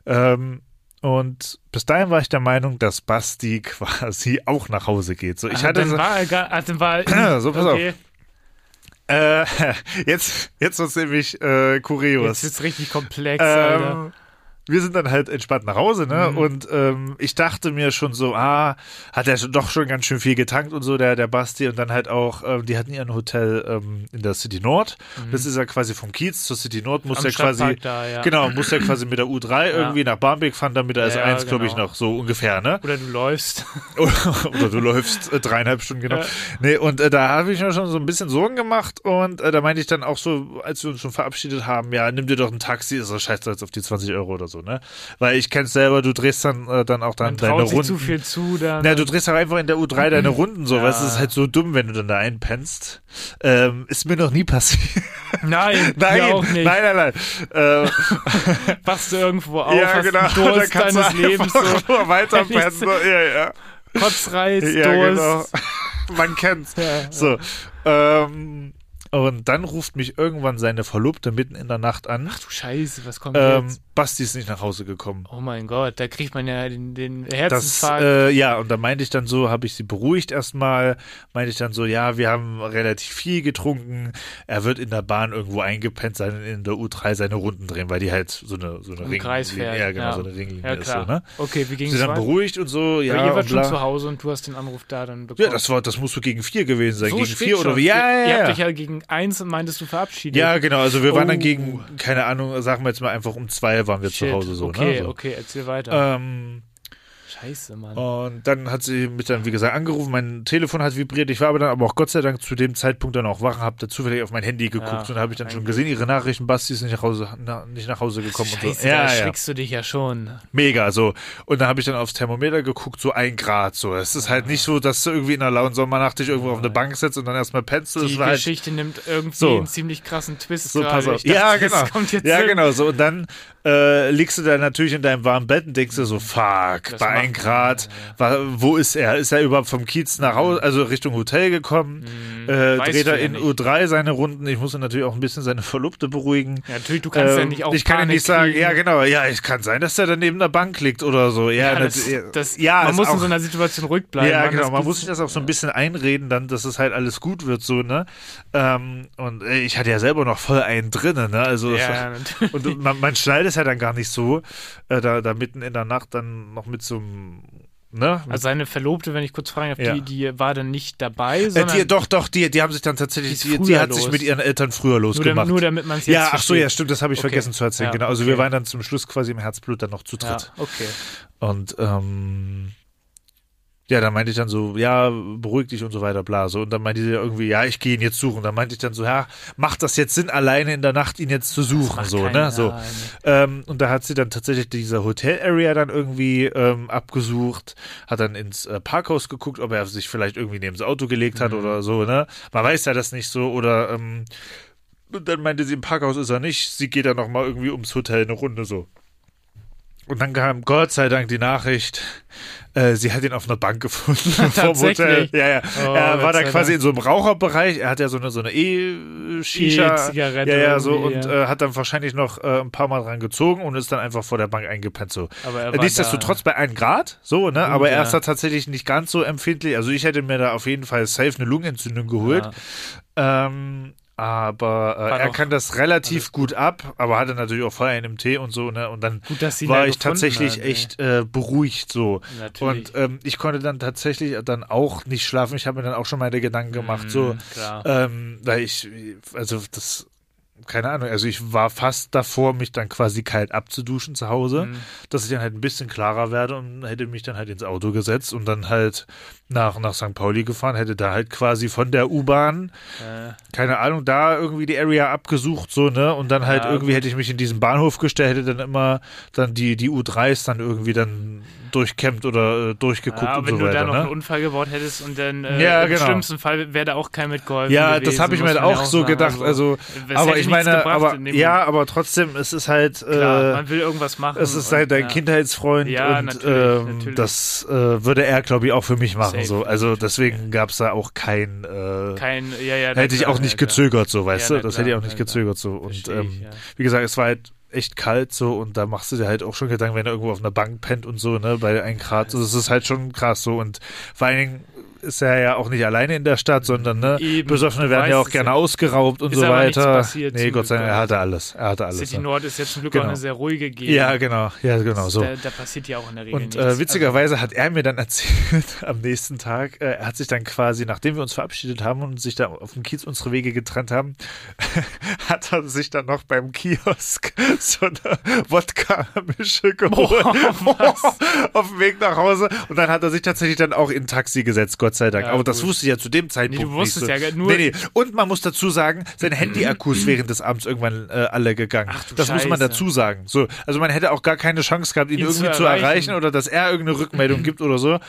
Ähm, Und bis dahin war ich der Meinung, dass Basti quasi auch nach Hause geht. So, ich Ah, hatte dann so, war gar, ah, dann war So, pass okay. äh, jetzt, jetzt wird's nämlich äh, kurios. Jetzt wird's richtig komplex, Alter. Wir sind dann halt entspannt nach Hause, ne? Mhm. Und ähm, ich dachte mir schon so, ah, hat er doch schon ganz schön viel getankt und so, der, der Basti. Und dann halt auch, ähm, die hatten ihr ein Hotel ähm, in der City Nord. Das ist ja quasi vom Kiez zur City Nord, muss Mhm. Am ja quasi, da, ja. genau, muss ja quasi mit der U3 irgendwie nach Barmbek fahren, dann mit der Ja, S1, glaube ich, genau. noch so ungefähr, ne? Oder du läufst. Oder, oder du läufst äh, dreieinhalb Stunden, genau. Ja. Nee, und äh, da habe ich mir schon so ein bisschen Sorgen gemacht und äh, da meinte ich dann auch so, als wir uns schon verabschiedet haben, ja, nimm dir doch ein Taxi, ist doch scheiße jetzt auf die 20 Euro oder so, ne? Weil ich kenn's selber, du drehst dann, äh, dann auch dann Man deine Runden. zu viel zu, dann. Na, du drehst auch einfach in der U3 deine Runden so, Ja. weißt du, ist halt so dumm, wenn du dann da einpennst. Ähm, ist mir noch nie passiert. nein, nein, auch nicht. nein, nein, nein. Ähm, Wachst du irgendwo auf, ja, hast genau. einen Durst kannst deines du Lebens, so nur weiter Wenn ich pennen. so- So, ja, ja. Kotzreiz, Ja, Durst. genau. Man kennt's. Ja. So. Ähm, und dann ruft mich irgendwann seine Verlobte mitten in der Nacht an. Ach du Scheiße, was kommt Ähm, jetzt? Basti ist nicht nach Hause gekommen. Oh mein Gott, da kriegt man ja den, den Das, Herzinfarkt. äh, ja, und da meinte ich dann so, habe ich sie beruhigt erstmal, meinte ich dann so, ja, wir haben relativ viel getrunken, er wird in der Bahn irgendwo eingepennt sein, in der U3 seine Runden drehen, weil die halt so eine, so eine Im Ringlinie, Kreis fährt. ja, genau, ja. so eine Ringlinie ja, ist so, ne? Okay, wie ging Sie es dann beruhigt und so, ja, ihr wart schon zu Hause und du hast den Anruf da dann bekommen. Ja, das war, das muss so gegen vier gewesen sein, so gegen vier oder schon. wie? Ja, ja, Ihr ja. habt euch ja gegen eins, meintest du, verabschiedet. Ja, genau. Also wir waren dann Oh. gegen, keine Ahnung, sagen wir jetzt mal einfach um zwei waren wir Shit. zu Hause so. Okay, ne? so. okay, erzähl weiter. Ähm, Scheiße, Mann. und dann hat sie mich dann, wie gesagt, angerufen. Mein Telefon hat vibriert. Ich war aber dann aber auch Gott sei Dank zu dem Zeitpunkt dann auch wach, hab da zufällig auf mein Handy geguckt Ja, und da habe ich dann schon gesehen, ihre Nachrichten, Basti ist nicht nach Hause, na, nicht nach Hause gekommen und Scheiße, so. da Ja, ja. erschrickst du dich ja schon. Mega, so. Und dann habe ich dann aufs Thermometer geguckt, so ein Grad, so. Es ist halt nicht so, dass du irgendwie in einer lauen Sommernacht dich irgendwo auf eine Bank setzt und dann erstmal pennst. Die halt Geschichte nimmt irgendwie So. einen ziemlich krassen Twist So, pass auf. Dachte, ja, genau. kommt jetzt ja, hin. genau. So, und dann äh, liegst du da natürlich in deinem warmen Bett und denkst dir so, fuck, Das bei macht 1 man, Grad, ja, wa- wo ist er? Ist er überhaupt vom Kiez nach Hause, also Richtung Hotel gekommen? Mhm. Äh, dreht er ja in nicht. U3 seine Runden? Ich muss natürlich auch ein bisschen seine Verlobte beruhigen. Ja, natürlich, du kannst ja Ähm, nicht auch ich kann ja nicht sagen, kriegen. ja genau, ja, es kann sein, dass er dann neben der Bank liegt oder so. Ja, Ja, das, das, ja man muss in auch- so einer Situation ruhig bleiben. ja, genau. Man muss sich das auch so ein bisschen einreden, dann, dass es halt alles gut wird, so, ne? Ähm, und äh, ich hatte ja selber noch voll einen drinnen, ne? Also, Ja, ja, und man, man schnallt es ja dann gar nicht so, äh, da, da mitten in der Nacht dann noch mit so einem, ne? Also seine Verlobte, wenn ich kurz fragen darf, Ja. die, die war dann nicht dabei, äh, sondern die, doch, doch, die, die haben sich dann tatsächlich, Die die, hat sich los. mit ihren Eltern früher losgemacht. damit, nur damit man es jetzt ja, ach so, ja, stimmt, das habe ich Okay. vergessen zu erzählen, Ja, genau. Also okay. wir waren dann zum Schluss quasi im Herzblut dann noch zu Ja, dritt. okay. Und ähm, ja, dann meinte ich dann so, ja, beruhig dich und so weiter, bla. So, und dann meinte sie irgendwie, ja, ich gehe ihn jetzt suchen. Dann meinte ich dann so, ja, macht das jetzt Sinn, alleine in der Nacht ihn jetzt zu suchen? So, ne? So. Ähm, und da hat sie dann tatsächlich diese Hotel-Area dann irgendwie ähm, abgesucht, hat dann ins äh, Parkhaus geguckt, ob er sich vielleicht irgendwie neben das Auto gelegt hat Mhm. oder so, ne? Man weiß ja das nicht so, oder ähm, und dann meinte sie, im Parkhaus ist er nicht, sie geht dann nochmal irgendwie ums Hotel eine Runde so. Und dann kam Gott sei Dank die Nachricht, äh, sie hat ihn auf einer Bank gefunden vom Hotel. Ja, ja. Oh, er war da quasi in so einem Raucherbereich. Er hat ja so eine so eine E-Shisha. Ja, ja, so und ja. Äh, hat dann wahrscheinlich noch äh, ein paar Mal dran gezogen und ist dann einfach vor der Bank eingepennt so. Aber Äh, Nichtsdestotrotz bei 1 Grad, so, ne? Gut, aber er ist da tatsächlich nicht ganz so empfindlich. Also ich hätte mir da auf jeden Fall safe eine Lungenentzündung geholt. Ja. Ähm, aber äh, er kann das relativ gut ab, aber hatte natürlich auch voll einen Tee und so, ne? Und dann Gut, war da ich tatsächlich hat, echt äh, beruhigt so. Natürlich. Und ähm, ich konnte dann tatsächlich dann auch nicht schlafen. Ich habe mir dann auch schon meine Gedanken gemacht, so, Mhm, Klar. ähm, weil ich, also das, keine Ahnung, also ich war fast davor, mich dann quasi kalt abzuduschen zu Hause, Mhm. dass ich dann halt ein bisschen klarer werde und hätte mich dann halt ins Auto gesetzt und dann halt nach, nach St. Pauli gefahren, hätte da halt quasi von der U-Bahn, Äh, keine Ahnung, da irgendwie die Area abgesucht, so, ne? Und dann halt Ja, irgendwie hätte ich mich in diesen Bahnhof gestellt, hätte dann immer dann die, die U3s dann irgendwie dann durchkämmt oder äh, durchgeguckt ja, und wenn so du weiter, da noch ne? einen Unfall gebaut hättest und dann äh, Ja, im genau. schlimmsten Fall wäre da auch kein mitgeholfen Ja, gewesen, das habe ich mir halt auch so gedacht. Also, es aber ich meine, aber ja, aber trotzdem, es ist halt, Klar, äh, man will irgendwas machen. es ist und, halt dein ja. Kindheitsfreund Ja, und natürlich, ähm, natürlich. das äh, würde er, glaube ich, auch für mich machen. Safe, so. Also deswegen gab es da auch kein, äh, Kein, ja, ja, hätte ich klar, auch nicht klar. gezögert, so, weißt du? Das hätte ich klar, auch nicht klar. gezögert, so. Und ähm, wie gesagt, es war halt echt kalt so und da machst du dir halt auch schon Gedanken, wenn er irgendwo auf einer Bank pennt und so, ne, bei 1 Grad. Das ist halt schon krass so und vor allen Dingen ist er ja auch nicht alleine in der Stadt, sondern ne, Eben, Besoffene werden ja auch gerne ja. ausgeraubt und Ist so aber weiter. passiert, nee, Gott sei Dank, er hatte alles. Er hatte alles. City ja. Nord ist jetzt zum Glück Genau. auch eine sehr ruhige Gegend. Ja, genau, ja, genau so. Da, da passiert ja auch in der Regel Und nichts. äh, witzigerweise hat er mir dann erzählt am nächsten Tag, äh, er hat sich dann quasi, nachdem wir uns verabschiedet haben und sich da auf dem Kiez unsere Wege getrennt haben, hat er sich dann noch beim Kiosk so eine Wodka-Mische geholt auf dem Weg nach Hause. Und dann hat er sich tatsächlich dann auch in ein Taxi gesetzt, Gott sei Dank. Ja, Aber das gut. wusste ich ja zu dem Zeitpunkt Nee, du wusstest nicht. ja so. nur- Nee, nee. Und man muss dazu sagen, seine Handy-Akkus während des Abends irgendwann äh, alle gegangen. du das muss man Scheiße. dazu sagen. So, also man hätte auch gar keine Chance gehabt, ihn, Ihn zu irgendwie zu erreichen. erreichen. oder dass er irgendeine Rückmeldung gibt oder so.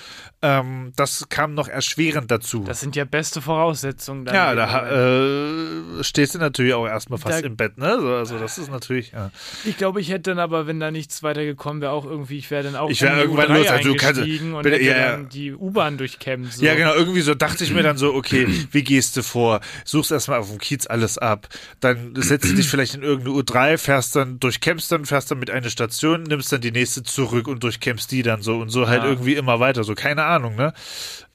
Ähm, das kam noch erschwerend dazu. Das sind ja beste Voraussetzungen. Ja, da äh, stehst du natürlich auch erstmal fast Da- im Bett, ne? So, also das ist natürlich. Ja. Ich glaube, ich hätte dann aber, wenn da nichts weiter gekommen wäre, auch irgendwie, ich wäre dann auch Ich wär in die irgendwann U3 los, also du kannst- und bitte, hätte ja, dann die U-Bahn durchkämmt. So. Ja, genau, irgendwie so dachte ich mir dann so, okay, wie gehst du vor? Suchst erstmal auf dem Kiez alles ab, dann setzt du dich vielleicht in irgendeine U3, fährst dann, durchkämpfst dann, fährst dann mit einer Station, nimmst dann die nächste zurück und durchkämpfst die dann so und so halt Ja. irgendwie immer weiter, so keine Ahnung, ne?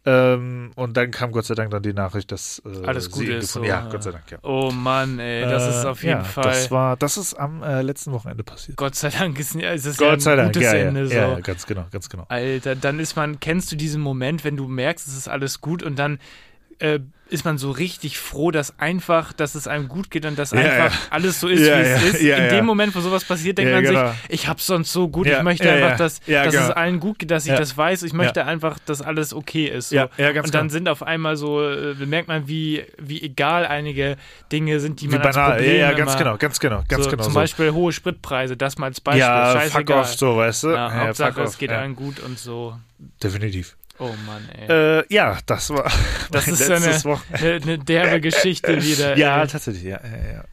Ähm, und dann kam Gott sei Dank dann die Nachricht, dass äh, Alles gut ist. So. Ja, Gott sei Dank, ja. Oh Mann, ey, das ist Äh, auf jeden ja, Fall. Das war, das ist am äh, letzten Wochenende passiert. Gott sei Dank ist, ist es ja Gott ein sei Dank, gutes ja, ja, Ende. So. ja, ja, ganz genau, ganz genau. Alter, dann ist man, kennst du diesen Moment, wenn du merkst, es ist alles gut und dann äh, ist man so richtig froh, dass einfach, dass es einem gut geht und dass Ja, einfach ja. alles so ist, Ja, wie es ja, ist. ja, In ja. dem Moment, wo sowas passiert, denkt Ja, man genau. sich, ich hab's sonst so gut, Ja, ich möchte ja, einfach, ja. dass, Ja, dass es genau. allen gut geht, dass ich Ja. das weiß. Ich möchte einfach, dass alles okay ist. So. Ja, ja, ganz und dann genau. sind auf einmal so, äh, merkt man, wie, wie egal einige Dinge sind, die Wie man als banal, ja, Problem ja, ganz immer, genau, ganz genau, ganz so, genau. Zum so. Beispiel hohe Spritpreise, das mal als Beispiel. ja, fuck off, so, weißt du? Ja, Hauptsache, es geht ja. allen gut und so. Definitiv. Oh Mann, ey. Äh, ja, das war Das ist eine, eine, eine derbe Geschichte wieder. Ja, ey. tatsächlich, ja, ja, ja.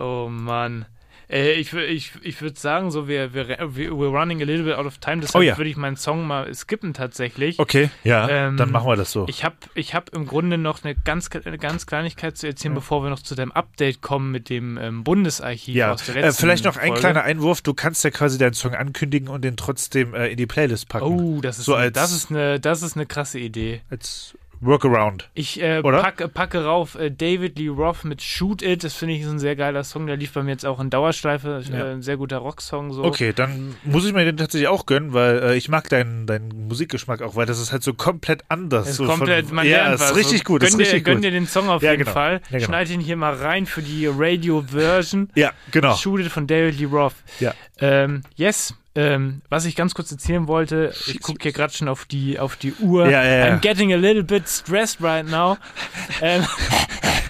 Oh Mann. Äh, ich ich, ich würde sagen, so wir, wir, we're running a little bit out of time, deshalb Oh ja. würde ich meinen Song mal skippen tatsächlich. Okay, ja, Ähm, dann machen wir das so. Ich habe ich hab im Grunde noch eine ganz, eine ganz Kleinigkeit zu erzählen, bevor wir noch zu deinem Update kommen mit dem ähm, Bundesarchiv ja, aus der äh, letzten vielleicht noch ein Folge. kleiner Einwurf. Du kannst ja quasi deinen Song ankündigen und den trotzdem äh, in die Playlist packen. Oh, das ist, So eine, als- das, ist eine, das ist eine krasse Idee. Als Workaround. Ich äh, Oder? packe, rauf äh, David Lee Roth mit Shoot It. Das finde ich ist ein sehr geiler Song. Der lief bei mir jetzt auch in Dauerschleife. Ja. Äh, ein sehr guter Rocksong. So. Okay, dann muss ich mir den tatsächlich auch gönnen, weil äh, ich mag deinen, deinen Musikgeschmack auch, weil das ist halt so komplett anders. Es so komplett, von, man ja, ist richtig gut, Gönn, ist dir, gönn dir den Song auf Ja, jeden genau. Fall. Ja, genau. Schneid ihn hier mal rein für die Radio-Version. Ja, genau. Shoot It von David Lee Roth. Ja. Ähm, yes. Ähm, was ich ganz kurz erzählen wollte, ich gucke hier gerade schon auf die, auf die Uhr. Ja, ja, ja. I'm getting a little bit stressed right now. ähm,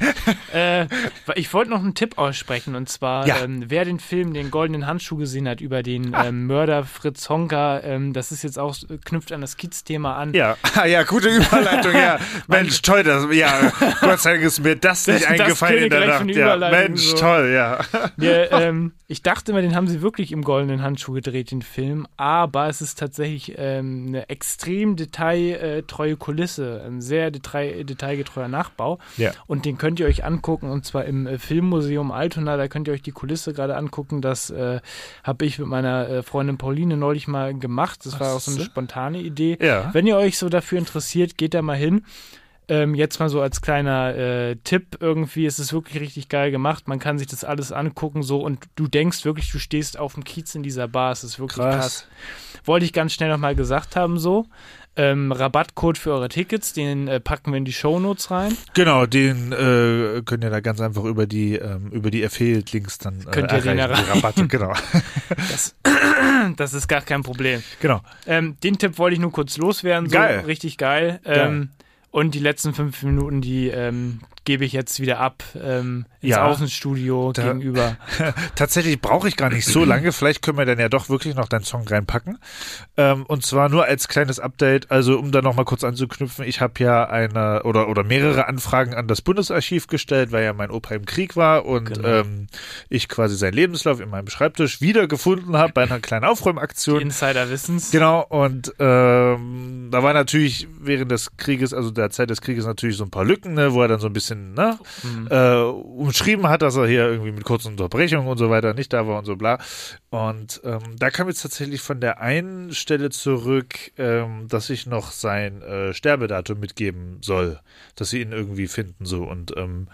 äh, ich wollte noch einen Tipp aussprechen und zwar, Ja. ähm, wer den Film Den goldenen Handschuh gesehen hat über den Ah. ähm, Mörder Fritz Honka, ähm, das ist jetzt auch, knüpft an das Kids-Thema an. Ja, ah, ja, gute Überleitung, ja. Mensch, toll, das, ja, Gott sei Dank ist mir das nicht Das- das eingefallen in der Nacht. Ja, Mensch, so. toll, ja. Ja, ähm, ich dachte immer, den haben sie wirklich im goldenen Handschuh gedreht, den Film, aber es ist tatsächlich ähm, eine extrem detailtreue Kulisse, ein sehr detail, detailgetreuer Nachbau. Ja. Und den könnt ihr euch angucken, und zwar im äh, Filmmuseum Altona, da könnt ihr euch die Kulisse gerade angucken. Das äh, habe ich mit meiner äh, Freundin Pauline neulich mal gemacht. Das war auch so eine spontane Idee. Ja. Wenn ihr euch so dafür interessiert, geht da mal hin. Ähm, jetzt mal so als kleiner äh, Tipp irgendwie, es ist wirklich richtig geil gemacht. Man kann sich das alles angucken so und du denkst wirklich, du stehst auf dem Kiez in dieser Bar. Es ist wirklich krass. Krass. Wollte ich ganz schnell nochmal gesagt haben so. Ähm, Rabattcode für eure Tickets, den äh, packen wir in die Shownotes rein. Genau, den äh, könnt ihr da ganz einfach über die ähm, über die Affiliate-Links dann äh, Könnt ihr den die erreichen. Rabatte, genau. Das, das ist gar kein Problem. genau. Ähm, den Tipp wollte ich nur kurz loswerden. So, Geil. Richtig geil. Ähm, und die letzten fünf Minuten, die ähm, gebe ich jetzt wieder ab ähm, ins Ja. Außenstudio Da- gegenüber. Tatsächlich brauche ich gar nicht so lange. Vielleicht können wir dann ja doch wirklich noch deinen Song reinpacken. Ähm, und zwar nur als kleines Update, also um da nochmal kurz anzuknüpfen, ich habe ja eine oder, oder mehrere Anfragen an das Bundesarchiv gestellt, weil ja mein Opa im Krieg war und Genau. ähm, ich quasi seinen Lebenslauf in meinem Schreibtisch wiedergefunden habe bei einer kleinen Aufräumaktion. Insider Wissens. Genau, und ähm, da war natürlich während des Krieges, also der Zeit des Krieges natürlich so ein paar Lücken, ne, wo er dann so ein bisschen bisschen ne, äh, umschrieben hat, dass er hier irgendwie mit kurzen Unterbrechungen und so weiter nicht da war und so bla. Und ähm, da kam jetzt tatsächlich von der einen Stelle zurück, ähm, dass ich noch sein äh, Sterbedatum mitgeben soll, dass sie ihn irgendwie finden so und ähm,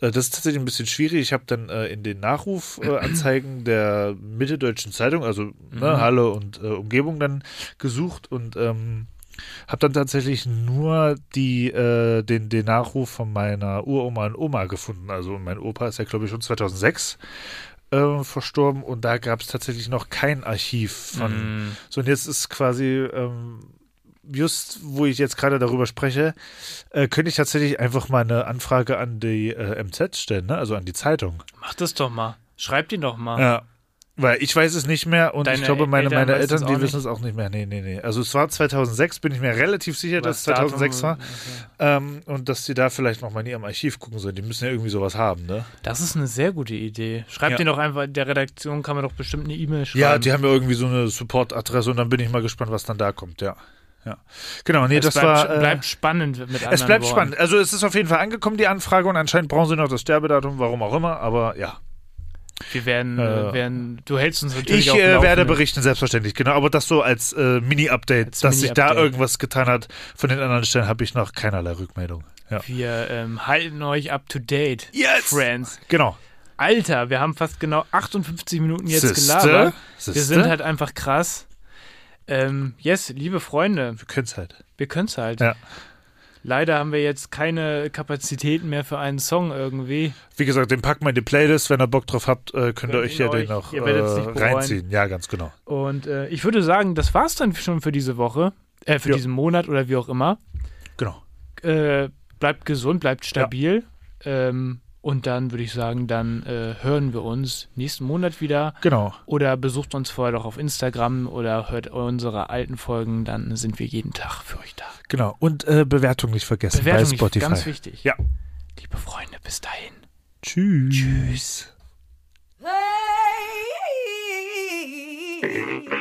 äh, das ist tatsächlich ein bisschen schwierig. Ich habe dann äh, in den Nachrufanzeigen äh, der Mitteldeutschen Zeitung, also ne, Halle und äh, Umgebung dann gesucht und ähm, habe dann tatsächlich nur die, äh, den, den Nachruf von meiner Uroma und Oma gefunden. Also mein Opa ist ja, glaube ich, schon 2006 äh, verstorben und da gab es tatsächlich noch kein Archiv von. Mm. So, und jetzt ist quasi, ähm, just wo ich jetzt gerade darüber spreche, äh, könnte ich tatsächlich einfach mal eine Anfrage an die äh, MZ stellen, ne? also an die Zeitung. Mach das doch mal. Schreib die doch mal. Ja. Weil ich weiß es nicht mehr und Deine ich glaube, meine, Eltern meine Eltern, die wissen es auch nicht mehr. Nee, nee, nee. Also es war 2006, bin ich mir relativ sicher, dass es 2006 war. Ähm, und dass die da vielleicht nochmal in ihrem Archiv gucken sollen. Die müssen ja irgendwie sowas haben, ne? Das ist eine sehr gute Idee. Schreib Ja. dir doch einfach, der Redaktion kann man doch bestimmt eine E-Mail schreiben. Ja, die haben ja irgendwie so eine Support-Adresse und dann bin ich mal gespannt, was dann da kommt, ja. Ja. Genau, nee, es das bleibt, war. Äh, bleibt spannend mit anderen es bleibt Worten. spannend. Also es ist auf jeden Fall angekommen, die Anfrage, und anscheinend brauchen sie noch das Sterbedatum, warum auch immer, aber ja. Wir werden, Äh, werden, du hältst uns natürlich Ich auf äh, werde berichten, selbstverständlich, genau. Aber das so als äh, Mini-Update, Als dass sich da irgendwas getan hat. Von den anderen Stellen habe ich noch keinerlei Rückmeldung. Ja. Wir ähm, halten euch up to date, Yes! Friends. Genau. Alter, wir haben fast genau 58 Minuten jetzt Siehste? gelabert. Wir Siehste? sind halt einfach krass. Ähm, yes, liebe Freunde, Wir können es halt. wir können es halt. Ja. Leider haben wir jetzt keine Kapazitäten mehr für einen Song irgendwie. Wie gesagt, den packen wir in die Playlist. Wenn ihr Bock drauf habt, äh, könnt ihr Könnt euch ja den noch äh, reinziehen. Ja, ganz genau. Und äh, ich würde sagen, das war's dann schon für diese Woche, äh, für Ja. diesen Monat oder wie auch immer. Genau. Äh, bleibt gesund, bleibt stabil. Ähm, und dann würde ich sagen, dann äh, hören wir uns nächsten Monat wieder. Genau. Oder besucht uns vorher doch auf Instagram oder hört unsere alten Folgen, dann sind wir jeden Tag für euch da. Genau. Und äh, Bewertung nicht vergessen Bewertung bei Spotify. ganz wichtig. Ja. Liebe Freunde, bis dahin. Tschüss. Tschüss. Hey.